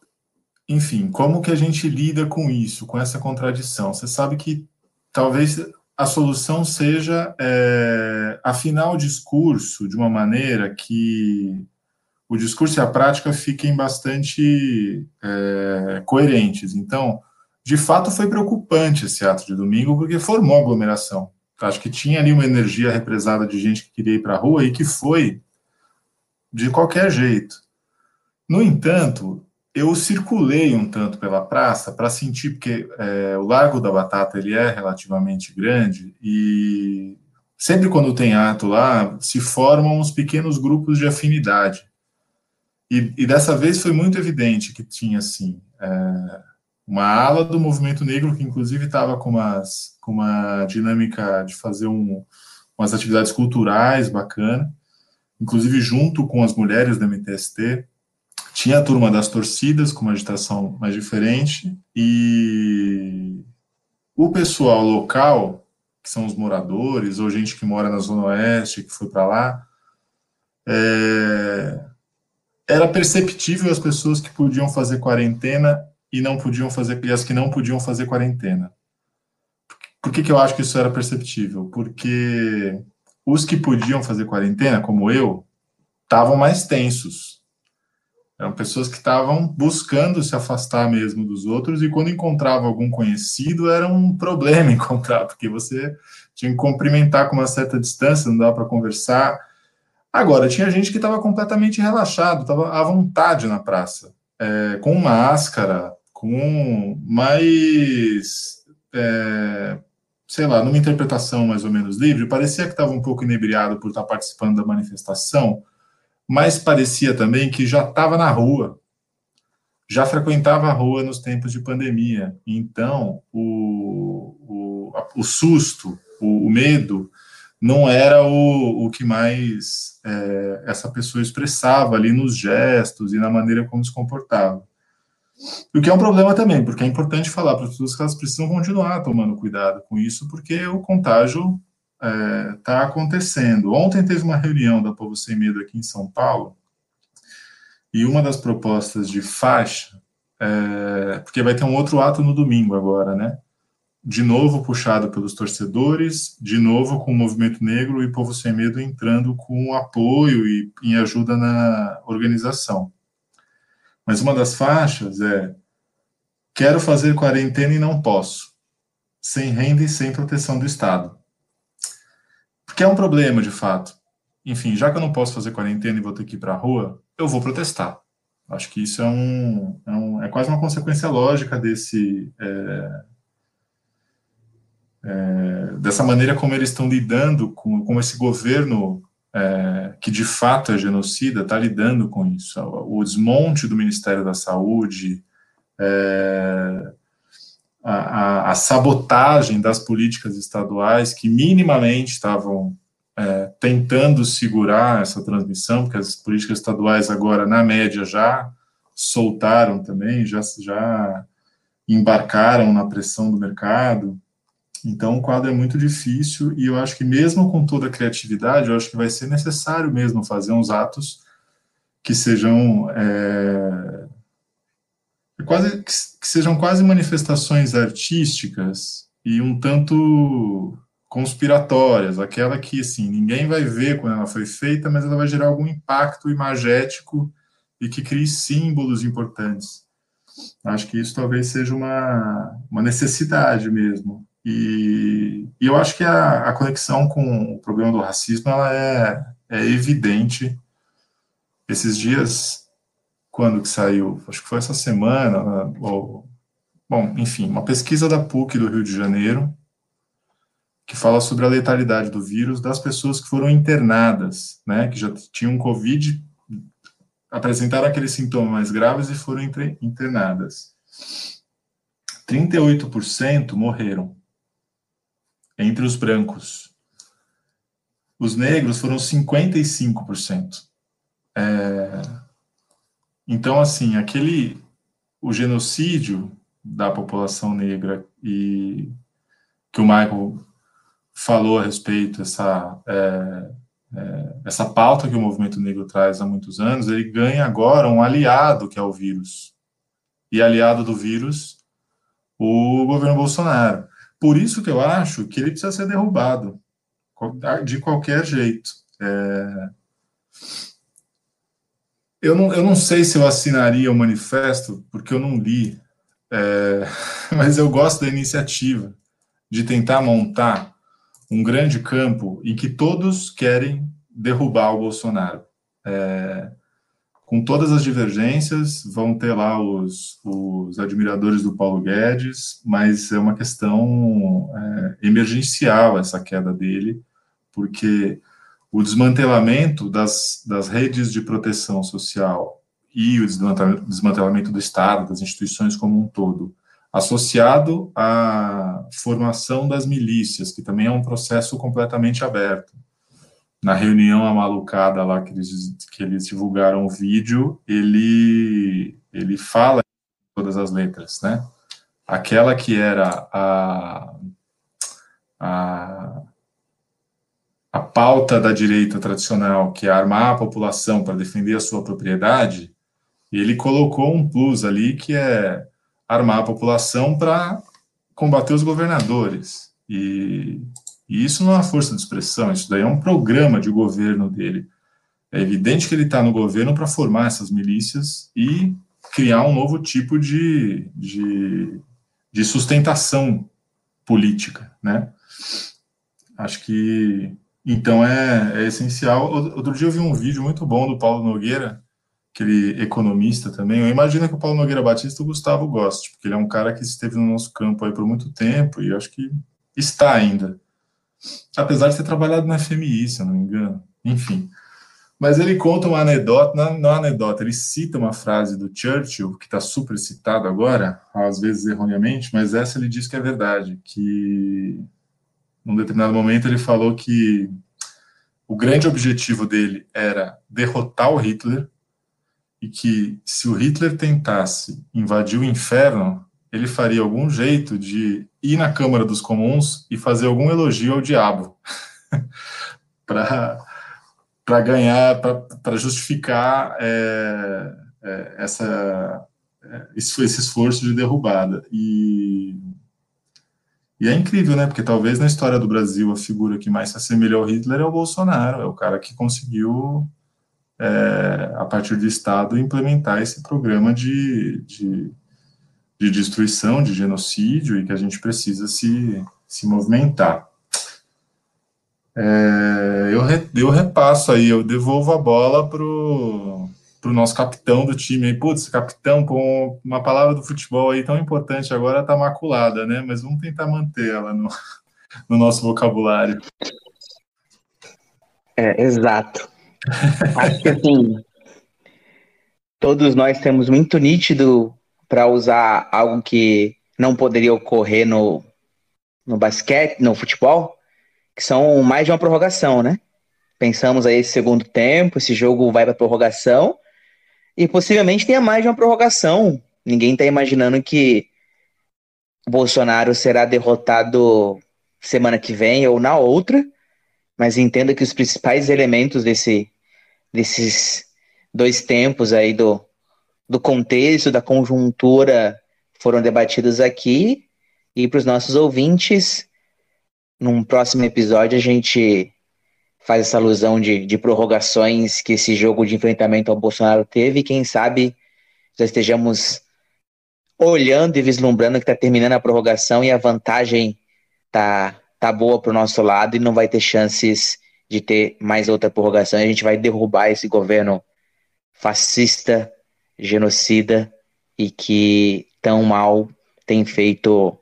enfim, como que a gente lida com isso, com essa contradição? Você sabe que talvez a solução seja é, afinar o discurso de uma maneira que o discurso e a prática fiquem bastante é, coerentes. Então, de fato, foi preocupante esse ato de domingo, porque formou aglomeração. Acho que tinha ali uma energia represada de gente que queria ir para a rua e que foi de qualquer jeito. No entanto, eu circulei um tanto pela praça para sentir, porque é, o Largo da Batata ele é relativamente grande e sempre quando tem ato lá, se formam uns pequenos grupos de afinidade. E, e, dessa vez foi muito evidente que tinha, assim, é, uma ala do movimento negro que, inclusive, estava com, com uma dinâmica de fazer um, umas atividades culturais bacana, inclusive junto com as mulheres do MTST. Tinha a turma das torcidas, com uma agitação mais diferente, e o pessoal local, que são os moradores, ou gente que mora na Zona Oeste, que foi para lá, é, era perceptível as pessoas que podiam fazer quarentena e não podiam fazer e as que não podiam fazer quarentena. Por que, que eu acho que isso era perceptível? Porque os que podiam fazer quarentena, como eu, estavam mais tensos. Eram pessoas que estavam buscando se afastar mesmo dos outros e quando encontrava algum conhecido era um problema [LAUGHS] encontrar, porque você tinha que cumprimentar com uma certa distância, não dava para conversar Agora, tinha gente que estava completamente relaxado, estava à vontade na praça, é, com máscara, com mais, é, sei lá, numa interpretação mais ou menos livre, parecia que estava um pouco inebriado por estar participando da manifestação, mas parecia também que já estava na rua, já frequentava a rua nos tempos de pandemia. Então, o, o, o susto, o, o medo, não era o, o que mais é, essa pessoa expressava ali nos gestos e na maneira como se comportava. O que é um problema também, porque é importante falar para as pessoas que elas precisam continuar tomando cuidado com isso, porque o contágio está é, tá acontecendo. Ontem teve uma reunião da Povo Sem Medo aqui em São Paulo, e uma das propostas de faixa, é, porque vai ter um outro ato no domingo agora, né? de novo puxado pelos torcedores, de novo com o movimento negro e Povo Sem Medo entrando com apoio e em ajuda na organização. Mas uma das faixas é: quero fazer quarentena e não posso, sem renda e sem proteção do Estado. Porque é um problema, de fato. Enfim, já que eu não posso fazer quarentena e vou ter que ir para a rua, eu vou protestar. Acho que isso é, um, é, um, é quase uma consequência lógica desse. É, é, dessa maneira como eles estão lidando com, com esse governo é, que de fato é genocida, está lidando com isso. O desmonte do Ministério da Saúde, é, a, a, a, sabotagem das políticas estaduais que minimamente estavam é, tentando segurar essa transmissão, porque as políticas estaduais agora, na média, já soltaram também, já, já embarcaram na pressão do mercado. Então, o quadro é muito difícil e eu acho que mesmo com toda a criatividade, eu acho que vai ser necessário mesmo fazer uns atos que sejam é, quase que sejam quase manifestações artísticas e um tanto conspiratórias, aquela que assim ninguém vai ver quando ela foi feita, mas ela vai gerar algum impacto imagético e que crie símbolos importantes. Acho que isso talvez seja uma, uma necessidade mesmo. E, e eu acho que a, a, conexão com o problema do racismo ela é, é evidente. Esses dias, quando que saiu? Acho que foi essa semana, ou, bom, enfim, uma pesquisa da PUC do Rio de Janeiro, que fala sobre a letalidade do vírus das pessoas que foram internadas, né, que já tinham Covid, apresentaram aqueles sintomas mais graves e foram internadas. 38% morreram entre os brancos. Os negros foram 55%. É, então, assim, aquele o genocídio da população negra e que o Michael falou a respeito essa é, é, essa pauta que o movimento negro traz há muitos anos, ele ganha agora um aliado que é o vírus e aliado do vírus o governo Bolsonaro. Por isso que eu acho que ele precisa ser derrubado, de qualquer jeito. É... Eu, não, eu não sei se eu assinaria o manifesto, porque eu não li, é... [LAUGHS] mas eu gosto da iniciativa de tentar montar um grande campo em que todos querem derrubar o Bolsonaro. É com todas as divergências, vão ter lá os, os admiradores do Paulo Guedes, mas é uma questão é, emergencial essa queda dele, porque o desmantelamento das, das redes de proteção social e o desmantelamento do Estado, das instituições como um todo, associado à formação das milícias, que também é um processo completamente aberto na reunião amalucada lá que eles, que eles divulgaram o vídeo, ele, ele fala todas as letras, né? Aquela que era a, a, a pauta da direita tradicional, que é armar a população para defender a sua propriedade, ele colocou um plus ali que é armar a população para combater os governadores. E e isso não é uma força de expressão, isso daí é um programa de governo dele. É evidente que ele está no governo para formar essas milícias e criar um novo tipo de, de, de sustentação política, né? Acho que então é, é, essencial. Outro dia eu vi um vídeo muito bom do Paulo Nogueira, aquele economista também. Eu imagino que o Paulo Nogueira Batista o Gustavo goste, porque ele é um cara que esteve no nosso campo aí por muito tempo e acho que está ainda. Apesar de ter trabalhado na FMI, se eu não me engano. Enfim. Mas ele conta uma anedota, não, não anedota, ele cita uma frase do Churchill, que está super citado agora, às vezes erroneamente, mas essa ele diz que é verdade, que num determinado momento ele falou que o grande objetivo dele era derrotar o Hitler e que se o Hitler tentasse invadir o inferno, ele faria algum jeito de ir na Câmara dos Comuns e fazer algum elogio ao diabo [LAUGHS] para ganhar, para justificar é, é, essa, é, esse, esse esforço de derrubada. E, e é incrível, né? Porque talvez na história do Brasil a figura que mais se assemelha ao Hitler é o Bolsonaro, é o cara que conseguiu, é, a partir do Estado, implementar esse programa de, de de destruição, de genocídio, e que a gente precisa se, se movimentar. É, eu, re, eu repasso aí, eu devolvo a bola pro, pro nosso capitão do time aí. Putz, capitão, com uma palavra do futebol aí tão importante agora tá maculada, né? Mas vamos tentar manter ela no, no nosso vocabulário. É, exato. Acho que assim, todos nós temos muito nítido para usar algo que não poderia ocorrer no, no basquete, no futebol, que são mais de uma prorrogação, né? Pensamos aí esse segundo tempo, esse jogo vai para prorrogação e possivelmente tenha mais de uma prorrogação. Ninguém está imaginando que Bolsonaro será derrotado semana que vem ou na outra, mas entenda que os principais elementos desse, desses dois tempos aí do, do contexto, da conjuntura foram debatidos aqui. E para os nossos ouvintes, num próximo episódio a gente faz essa alusão de, de prorrogações que esse jogo de enfrentamento ao Bolsonaro teve. Quem sabe já estejamos olhando e vislumbrando que está terminando a prorrogação e a vantagem tá, tá boa para o nosso lado e não vai ter chances de ter mais outra prorrogação. A gente vai derrubar esse governo fascista, genocida e que tão mal tem feito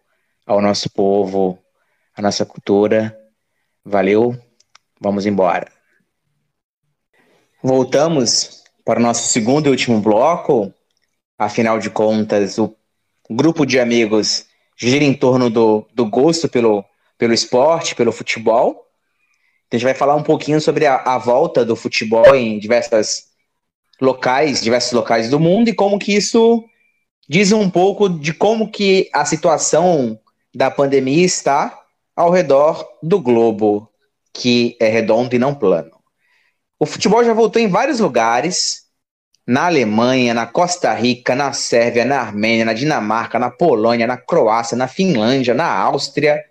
ao nosso povo, à nossa cultura. Valeu, vamos embora. Voltamos para o nosso segundo e último bloco. Afinal de contas, o grupo de amigos gira em torno do, do gosto pelo, pelo esporte, pelo futebol. Então, a gente vai falar um pouquinho sobre a, a volta do futebol em diversas locais, diversos locais do mundo e como que isso diz um pouco de como que a situação da pandemia está ao redor do globo, que é redondo e não plano. O futebol já voltou em vários lugares, na Alemanha, na Costa Rica, na Sérvia, na Armênia, na Dinamarca, na Polônia, na Croácia, na Finlândia, na Áustria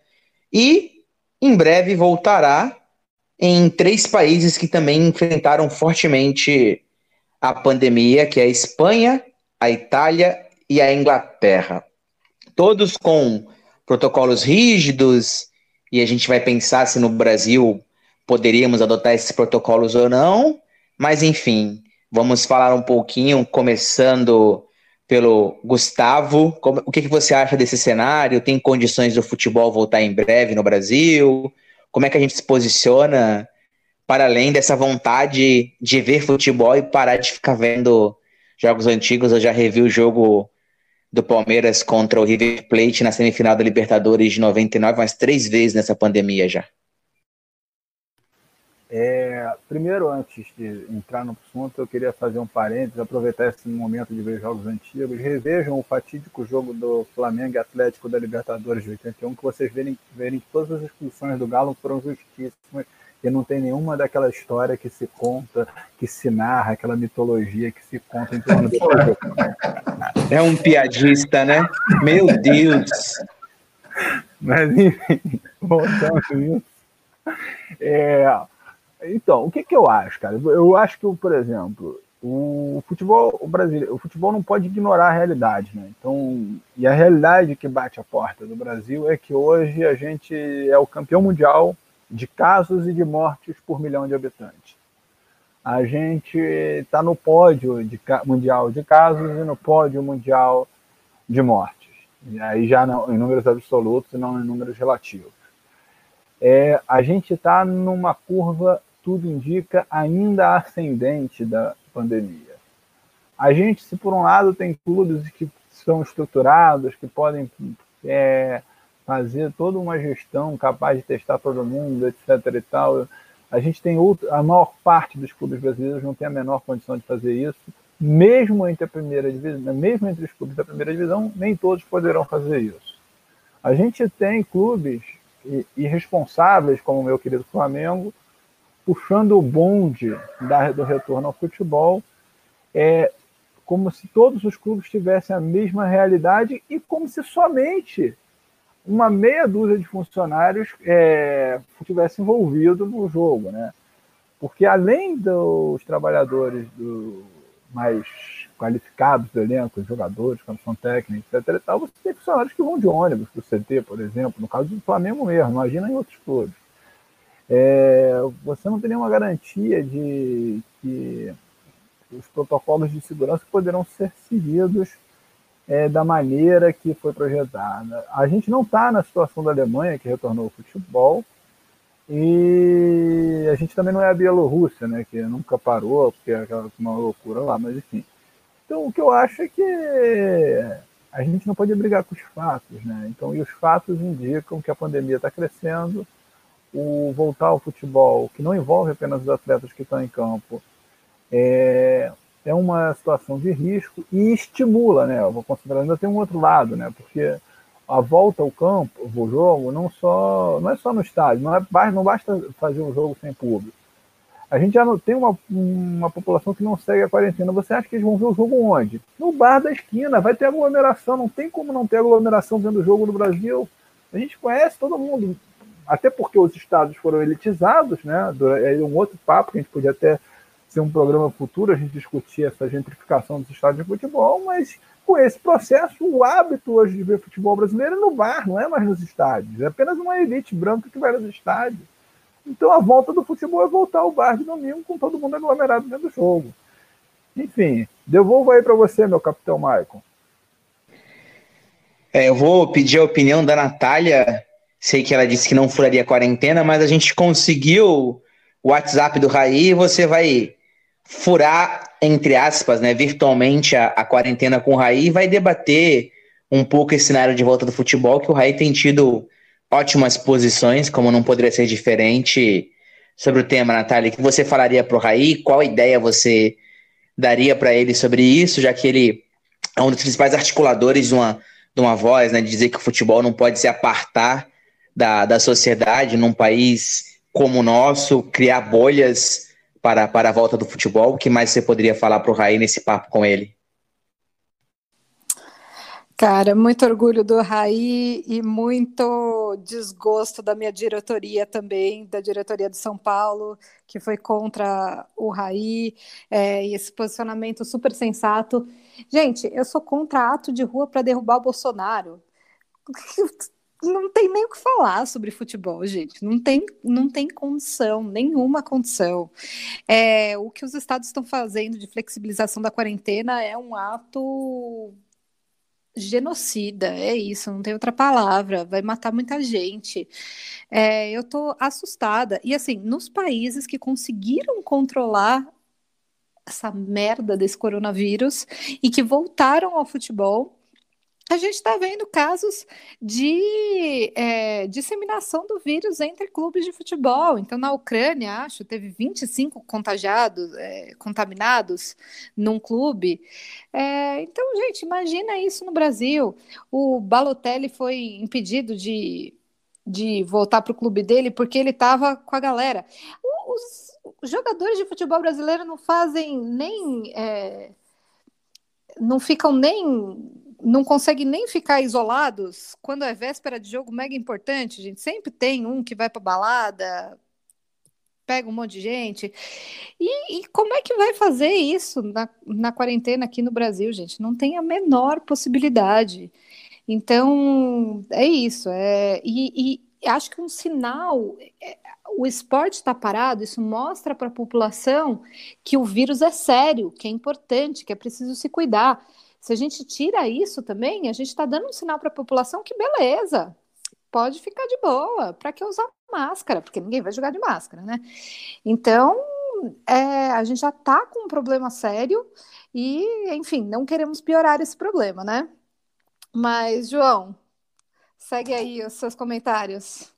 e em breve voltará em três países que também enfrentaram fortemente a pandemia, que é a Espanha, a Itália e a Inglaterra. Todos com protocolos rígidos, e a gente vai pensar se no Brasil poderíamos adotar esses protocolos ou não, mas enfim, vamos falar um pouquinho, começando pelo Gustavo. Como, o que, que você acha desse cenário? Tem condições do futebol voltar em breve no Brasil? Como é que a gente se posiciona para além dessa vontade de ver futebol e parar de ficar vendo jogos antigos? Eu já revi o jogo do Palmeiras contra o River Plate na semifinal da Libertadores de 99, umas três vezes nessa pandemia já. É, primeiro, antes de entrar no assunto, eu queria fazer um parênteses, aproveitar esse momento de ver jogos antigos. Revejam o fatídico jogo do Flamengo e Atlético da Libertadores de 81, que vocês verem, verem que todas as expulsões do Galo foram justíssimas e não tem nenhuma daquela história que se conta, que se narra, aquela mitologia que se conta em torno do jogo. É um piadista, né? Meu Deus! Mas, enfim, voltando isso. É, então, o que, que eu acho, cara? Eu acho que, por exemplo, o futebol o brasileiro, o futebol não pode ignorar a realidade, né? Então, e a realidade que bate a porta do Brasil é que hoje a gente é o campeão mundial de casos e de mortes por milhão de habitantes. A gente está no pódio de, mundial de casos e no pódio mundial de mortes. E aí já não, em números absolutos e não em números relativos. É, a gente está numa curva, tudo indica, ainda ascendente da pandemia. A gente, se por um lado tem clubes que são estruturados, que podem é, fazer toda uma gestão capaz de testar todo mundo, etc. e tal. A gente tem outro, a maior parte dos clubes brasileiros não tem a menor condição de fazer isso, mesmo entre a primeira divisão, mesmo entre os clubes da primeira divisão, nem todos poderão fazer isso. A gente tem clubes irresponsáveis, como o meu querido Flamengo, puxando o bonde da, do retorno ao futebol, é como se todos os clubes tivessem a mesma realidade e como se somente uma meia dúzia de funcionários é, estivesse envolvido no jogo, né? Porque além dos trabalhadores do, mais qualificados do elenco, jogadores, comissão técnica, etc. Tal, você tem funcionários que vão de ônibus para o CT, por exemplo, no caso do Flamengo mesmo, imagina em outros clubes. É, você não tem nenhuma garantia de que os protocolos de segurança poderão ser seguidos é, da maneira que foi projetada. A gente não está na situação da Alemanha, que retornou ao futebol, e a gente também não é a Bielorrússia, né, que nunca parou, porque é aquela uma loucura lá, mas enfim. Então, o que eu acho é que a gente não pode brigar com os fatos, né? Então, e os fatos indicam que a pandemia está crescendo, o voltar ao futebol, que não envolve apenas os atletas que estão em campo, é, é uma situação de risco e estimula, né? Eu vou considerar ainda tem um outro lado, né? Porque a volta ao campo, o jogo, não só não é só no estádio, não, é, não basta fazer o jogo sem público. A gente já não, tem uma, uma população que não segue a quarentena. Você acha que eles vão ver o jogo onde? No bar da esquina, vai ter aglomeração. Não tem como não ter aglomeração vendo o jogo no Brasil. A gente conhece todo mundo, até porque os estados foram elitizados, né? É um outro papo que a gente podia até ser um programa futuro, a gente discutir essa gentrificação dos estádios de futebol, mas com esse processo, o hábito hoje de ver futebol brasileiro é no bar, não é mais nos estádios. É apenas uma elite branca que vai nos estádios. Então a volta do futebol é voltar ao bar de domingo com todo mundo aglomerado dentro do jogo. Enfim, devolvo aí para você, meu capitão Michael. É, eu vou pedir a opinião da Natália. Sei que ela disse que não furaria a quarentena, mas a gente conseguiu o WhatsApp do Raí e você vai furar, entre aspas, né, virtualmente a, a quarentena com o Raí vai debater um pouco esse cenário de volta do futebol, que o Raí tem tido ótimas posições, como não poderia ser diferente sobre o tema, Natália. O que você falaria para o Raí? Qual ideia você daria para ele sobre isso, já que ele é um dos principais articuladores de uma, de uma voz, né, de dizer que o futebol não pode se apartar da, da sociedade num país como o nosso, criar bolhas para, para a volta do futebol. O que mais você poderia falar para o Raí nesse papo com ele? Cara, muito orgulho do Raí e muito desgosto da minha diretoria também, da diretoria de São Paulo, que foi contra o Raí, é, e esse posicionamento super sensato. Gente, eu sou contra ato de rua para derrubar o Bolsonaro. [LAUGHS] Não tem nem o que falar sobre futebol, gente. Não tem, não tem condição, nenhuma condição. É, o que os estados estão fazendo de flexibilização da quarentena é um ato genocida, é isso, não tem outra palavra, vai matar muita gente. É, eu tô assustada. E assim, nos países que conseguiram controlar essa merda desse coronavírus e que voltaram ao futebol, a gente está vendo casos de é, disseminação do vírus entre clubes de futebol. Então, na Ucrânia, acho, teve 25 contagiados, é, contaminados num clube. É, então, gente, imagina isso no Brasil. O Balotelli foi impedido de, de voltar para o clube dele porque ele estava com a galera. Os jogadores de futebol brasileiro não fazem nem. Não ficam nem não consegue nem ficar isolados quando é véspera de jogo mega importante, gente. Sempre tem um que vai para balada, pega um monte de gente. E, e, como é que vai fazer isso na, na quarentena aqui no Brasil, gente? Não tem a menor possibilidade. Então, é isso. É, e, e acho que um sinal. É, o esporte está parado, isso mostra para a população que o vírus é sério, que é importante, que é preciso se cuidar. Se a gente tira isso também, a gente está dando um sinal para a população que beleza, pode ficar de boa, para que usar máscara? Porque ninguém vai jogar de máscara, né? Então, é, a gente já está com um problema sério e, enfim, não queremos piorar esse problema, né? Mas, João, segue aí os seus comentários.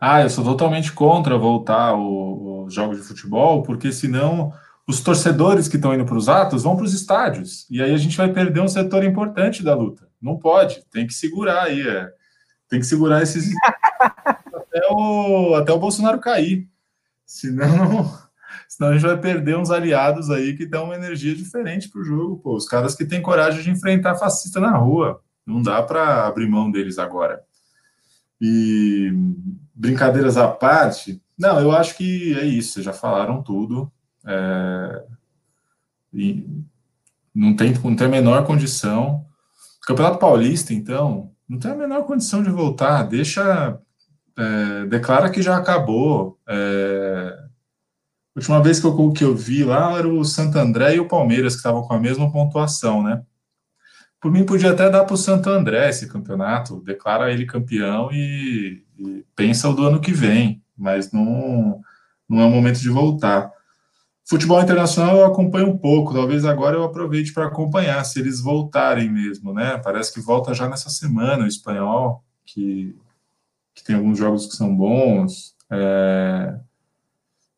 Ah, eu sou totalmente contra voltar os jogos de futebol, porque senão os torcedores que estão indo para os atos vão para os estádios. E aí a gente vai perder um setor importante da luta. Não pode, tem que segurar aí. É. Tem que segurar esses. [LAUGHS] até, o, até o Bolsonaro cair. Senão, [LAUGHS] senão a gente vai perder uns aliados aí que dão uma energia diferente para o jogo. Pô. Os caras que têm coragem de enfrentar fascista na rua. Não dá para abrir mão deles agora. E brincadeiras à parte, não, eu acho que é isso, já falaram tudo. É, não, tem, não tem a menor condição. Campeonato Paulista, então, não tem a menor condição de voltar. Deixa. É, declara que já acabou. É, a última vez que eu, que eu vi lá era o Santo André e o Palmeiras, que estavam com a mesma pontuação, né? Por mim, podia até dar para o Santo André esse campeonato, declara ele campeão e, e pensa o do ano que vem, mas não, não é o momento de voltar. Futebol internacional eu acompanho um pouco, talvez agora eu aproveite para acompanhar, se eles voltarem mesmo, né? Parece que volta já nessa semana o espanhol, que, que tem alguns jogos que são bons. É...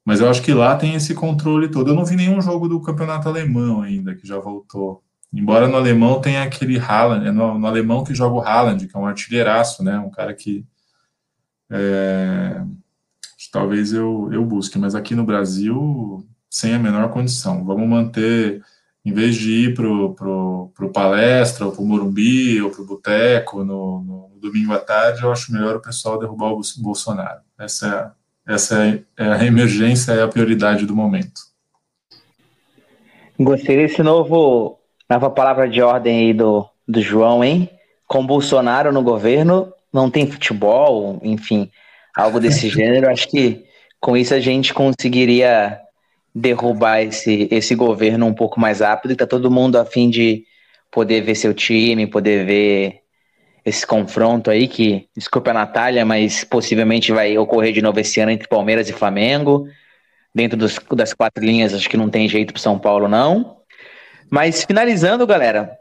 Mas eu acho que lá tem esse controle todo. Eu não vi nenhum jogo do campeonato alemão ainda, que já voltou. Embora no alemão tenha aquele Haaland, é no, no alemão que joga o Haaland, que é um artilheiraço, né? Um cara que. É... Talvez eu, eu busque, mas aqui no Brasil sem a menor condição. Vamos manter, em vez de ir para o pro, pro palestra, ou para o Morumbi, ou para o Boteco no, no, domingo à tarde, eu acho melhor o pessoal derrubar o Bolsonaro. Essa, é, essa é, é a emergência, é a prioridade do momento. Gostei desse novo, nova palavra de ordem aí do, do João, hein? Com Bolsonaro no governo, não tem futebol, enfim, algo desse [LAUGHS] gênero. Acho que com isso a gente conseguiria derrubar esse, esse governo um pouco mais rápido, e tá todo mundo a fim de poder ver seu time, poder ver esse confronto aí, que, desculpa a Natália, mas possivelmente vai ocorrer de novo esse ano entre Palmeiras e Flamengo. Dentro dos, das quatro linhas, acho que não tem jeito para São Paulo, não. Mas finalizando, galera,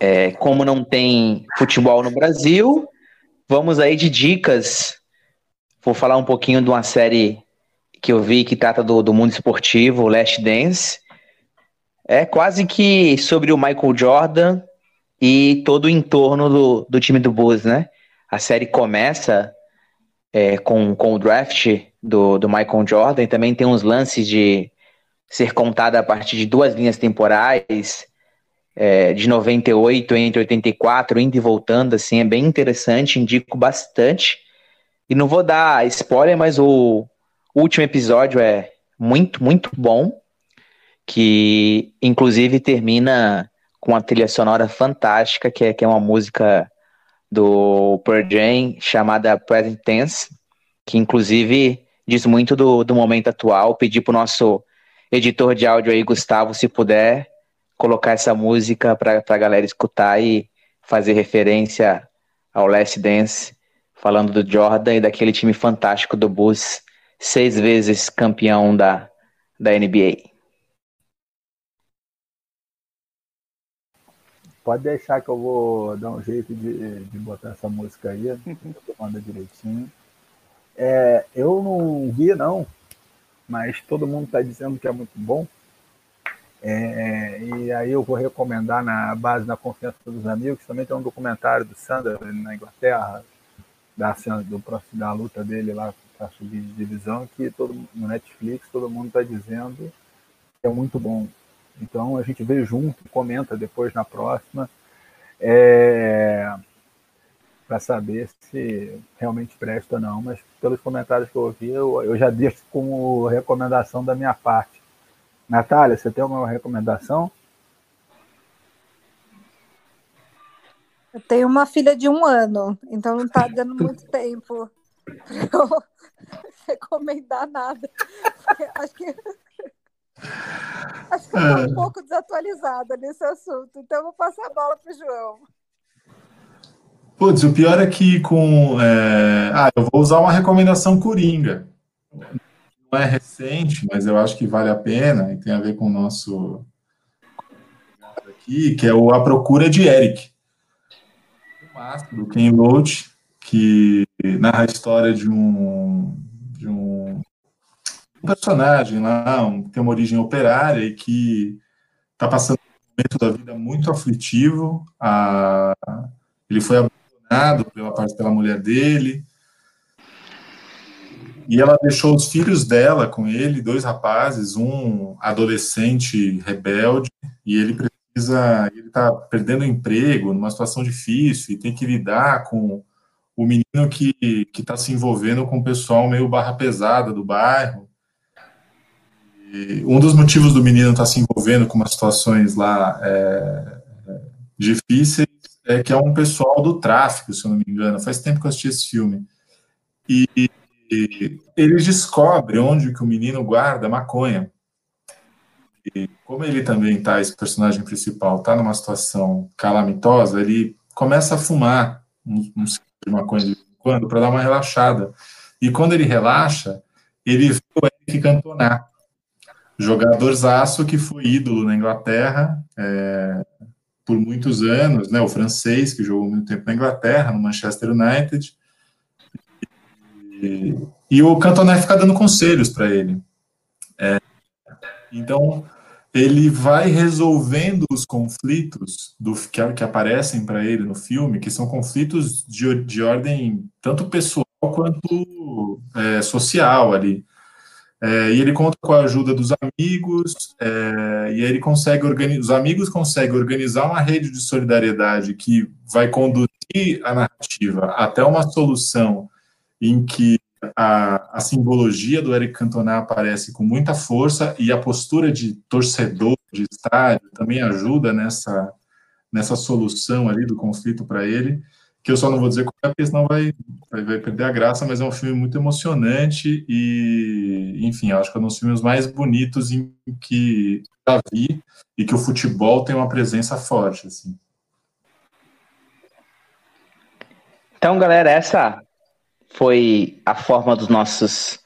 é, como não tem futebol no Brasil, vamos aí de dicas. Vou falar um pouquinho de uma série que eu vi que trata do, do mundo esportivo, Last Dance, é quase que sobre o Michael Jordan e todo o entorno do, do time do Bulls, né? A série começa é, com, com o draft do, do Michael Jordan e também tem uns lances de ser contada a partir de duas linhas temporais, é, de 98 entre 84, indo e voltando, assim, é bem interessante, indico bastante. E não vou dar spoiler, mas o, o último episódio é muito, muito bom, que inclusive termina com uma trilha sonora fantástica, que é, que é uma música do Pearl Jam chamada Present Tense, que inclusive diz muito do, do momento atual. Pedir para o nosso editor de áudio aí, Gustavo, se puder, colocar essa música para a galera escutar e fazer referência ao Last Dance, falando do Jordan e daquele time fantástico do Bulls seis vezes campeão da, da NBA. Pode deixar que eu vou dar um jeito de, de botar essa música aí, manda direitinho. É, eu não vi, não, mas todo mundo está dizendo que é muito bom. É, e aí eu vou recomendar na base da confiança dos amigos. Também tem um documentário do Sander na Inglaterra, da, do, da luta dele lá para subir de divisão, que todo, no Netflix todo mundo está dizendo que é muito bom. Então a gente vê junto, comenta depois na próxima, é, para saber se realmente presta ou não. Mas pelos comentários que eu ouvi, eu, eu já deixo como recomendação da minha parte. Natália, você tem alguma recomendação? Eu tenho uma filha de um ano, então não está dando muito tempo [LAUGHS] recomendar nada. [LAUGHS] Acho que acho que eu estou um é. pouco desatualizada nesse assunto, então vou passar a bola para o João. Putz, o pior é que com. É... Ah, eu vou usar uma recomendação coringa. Não é recente, mas eu acho que vale a pena e tem a ver com o nosso aqui, que é o A Procura de Eric. O do Ken Loach, que narra a história de um, de um personagem lá, um, tem uma origem operária e que está passando um momento da vida muito aflitivo. A, ele foi abandonado pela parte pela mulher dele. E ela deixou os filhos dela com ele, dois rapazes, um adolescente rebelde, e ele precisa, ele está perdendo o emprego, numa situação difícil, e tem que lidar com o menino que está se envolvendo com o pessoal meio barra pesada do bairro. E um dos motivos do menino estar tá se envolvendo com umas situações lá é, é, difíceis é que é um pessoal do tráfico, se eu não me engano. Faz tempo que eu assisti esse filme. E, e ele descobre onde que o menino guarda maconha. E como ele também está, esse personagem principal, está numa situação calamitosa, ele começa a fumar uns de maconha de quando para dar uma relaxada. E quando ele relaxa, ele vê o Eric cantonar. jogadorzaço que foi ídolo na Inglaterra é, por muitos anos, né? O francês que jogou muito tempo na Inglaterra, no Manchester United. E, e o Cantona fica dando conselhos para ele. É, então ele vai resolvendo os conflitos do, que, que aparecem para ele no filme, que são conflitos de, de ordem tanto pessoal quanto é, social ali. É, e ele conta com a ajuda dos amigos, é, e ele consegue organizar, os amigos conseguem organizar uma rede de solidariedade que vai conduzir a narrativa até uma solução em que a, a simbologia do Eric Cantona aparece com muita força e a postura de torcedor de estádio também ajuda nessa, nessa solução ali do conflito para ele que eu só não vou dizer qual é, porque senão vai, vai, perder a graça, mas é um filme muito emocionante e, enfim, acho que é um dos filmes mais bonitos em que já vi e que o futebol tem uma presença forte, assim. Então, galera, essa foi a forma dos nossos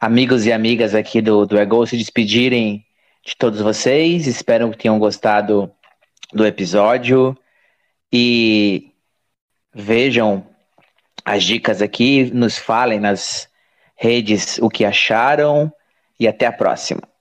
amigos e amigas aqui do, do Ego se despedirem de todos vocês. Espero que tenham gostado do episódio. E vejam as dicas aqui, nos falem nas redes o que acharam e até a próxima.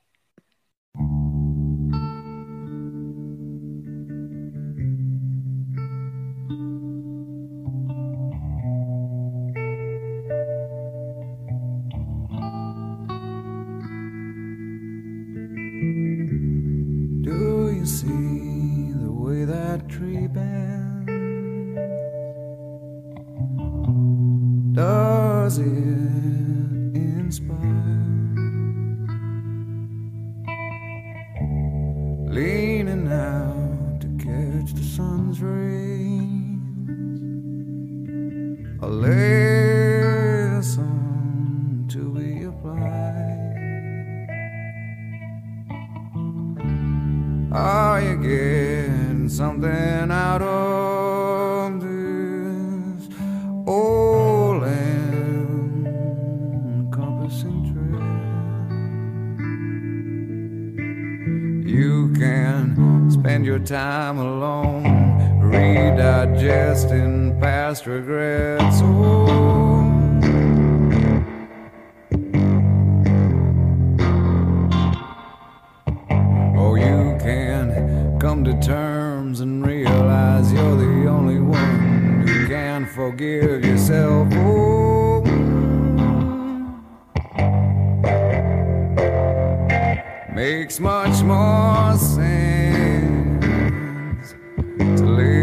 Present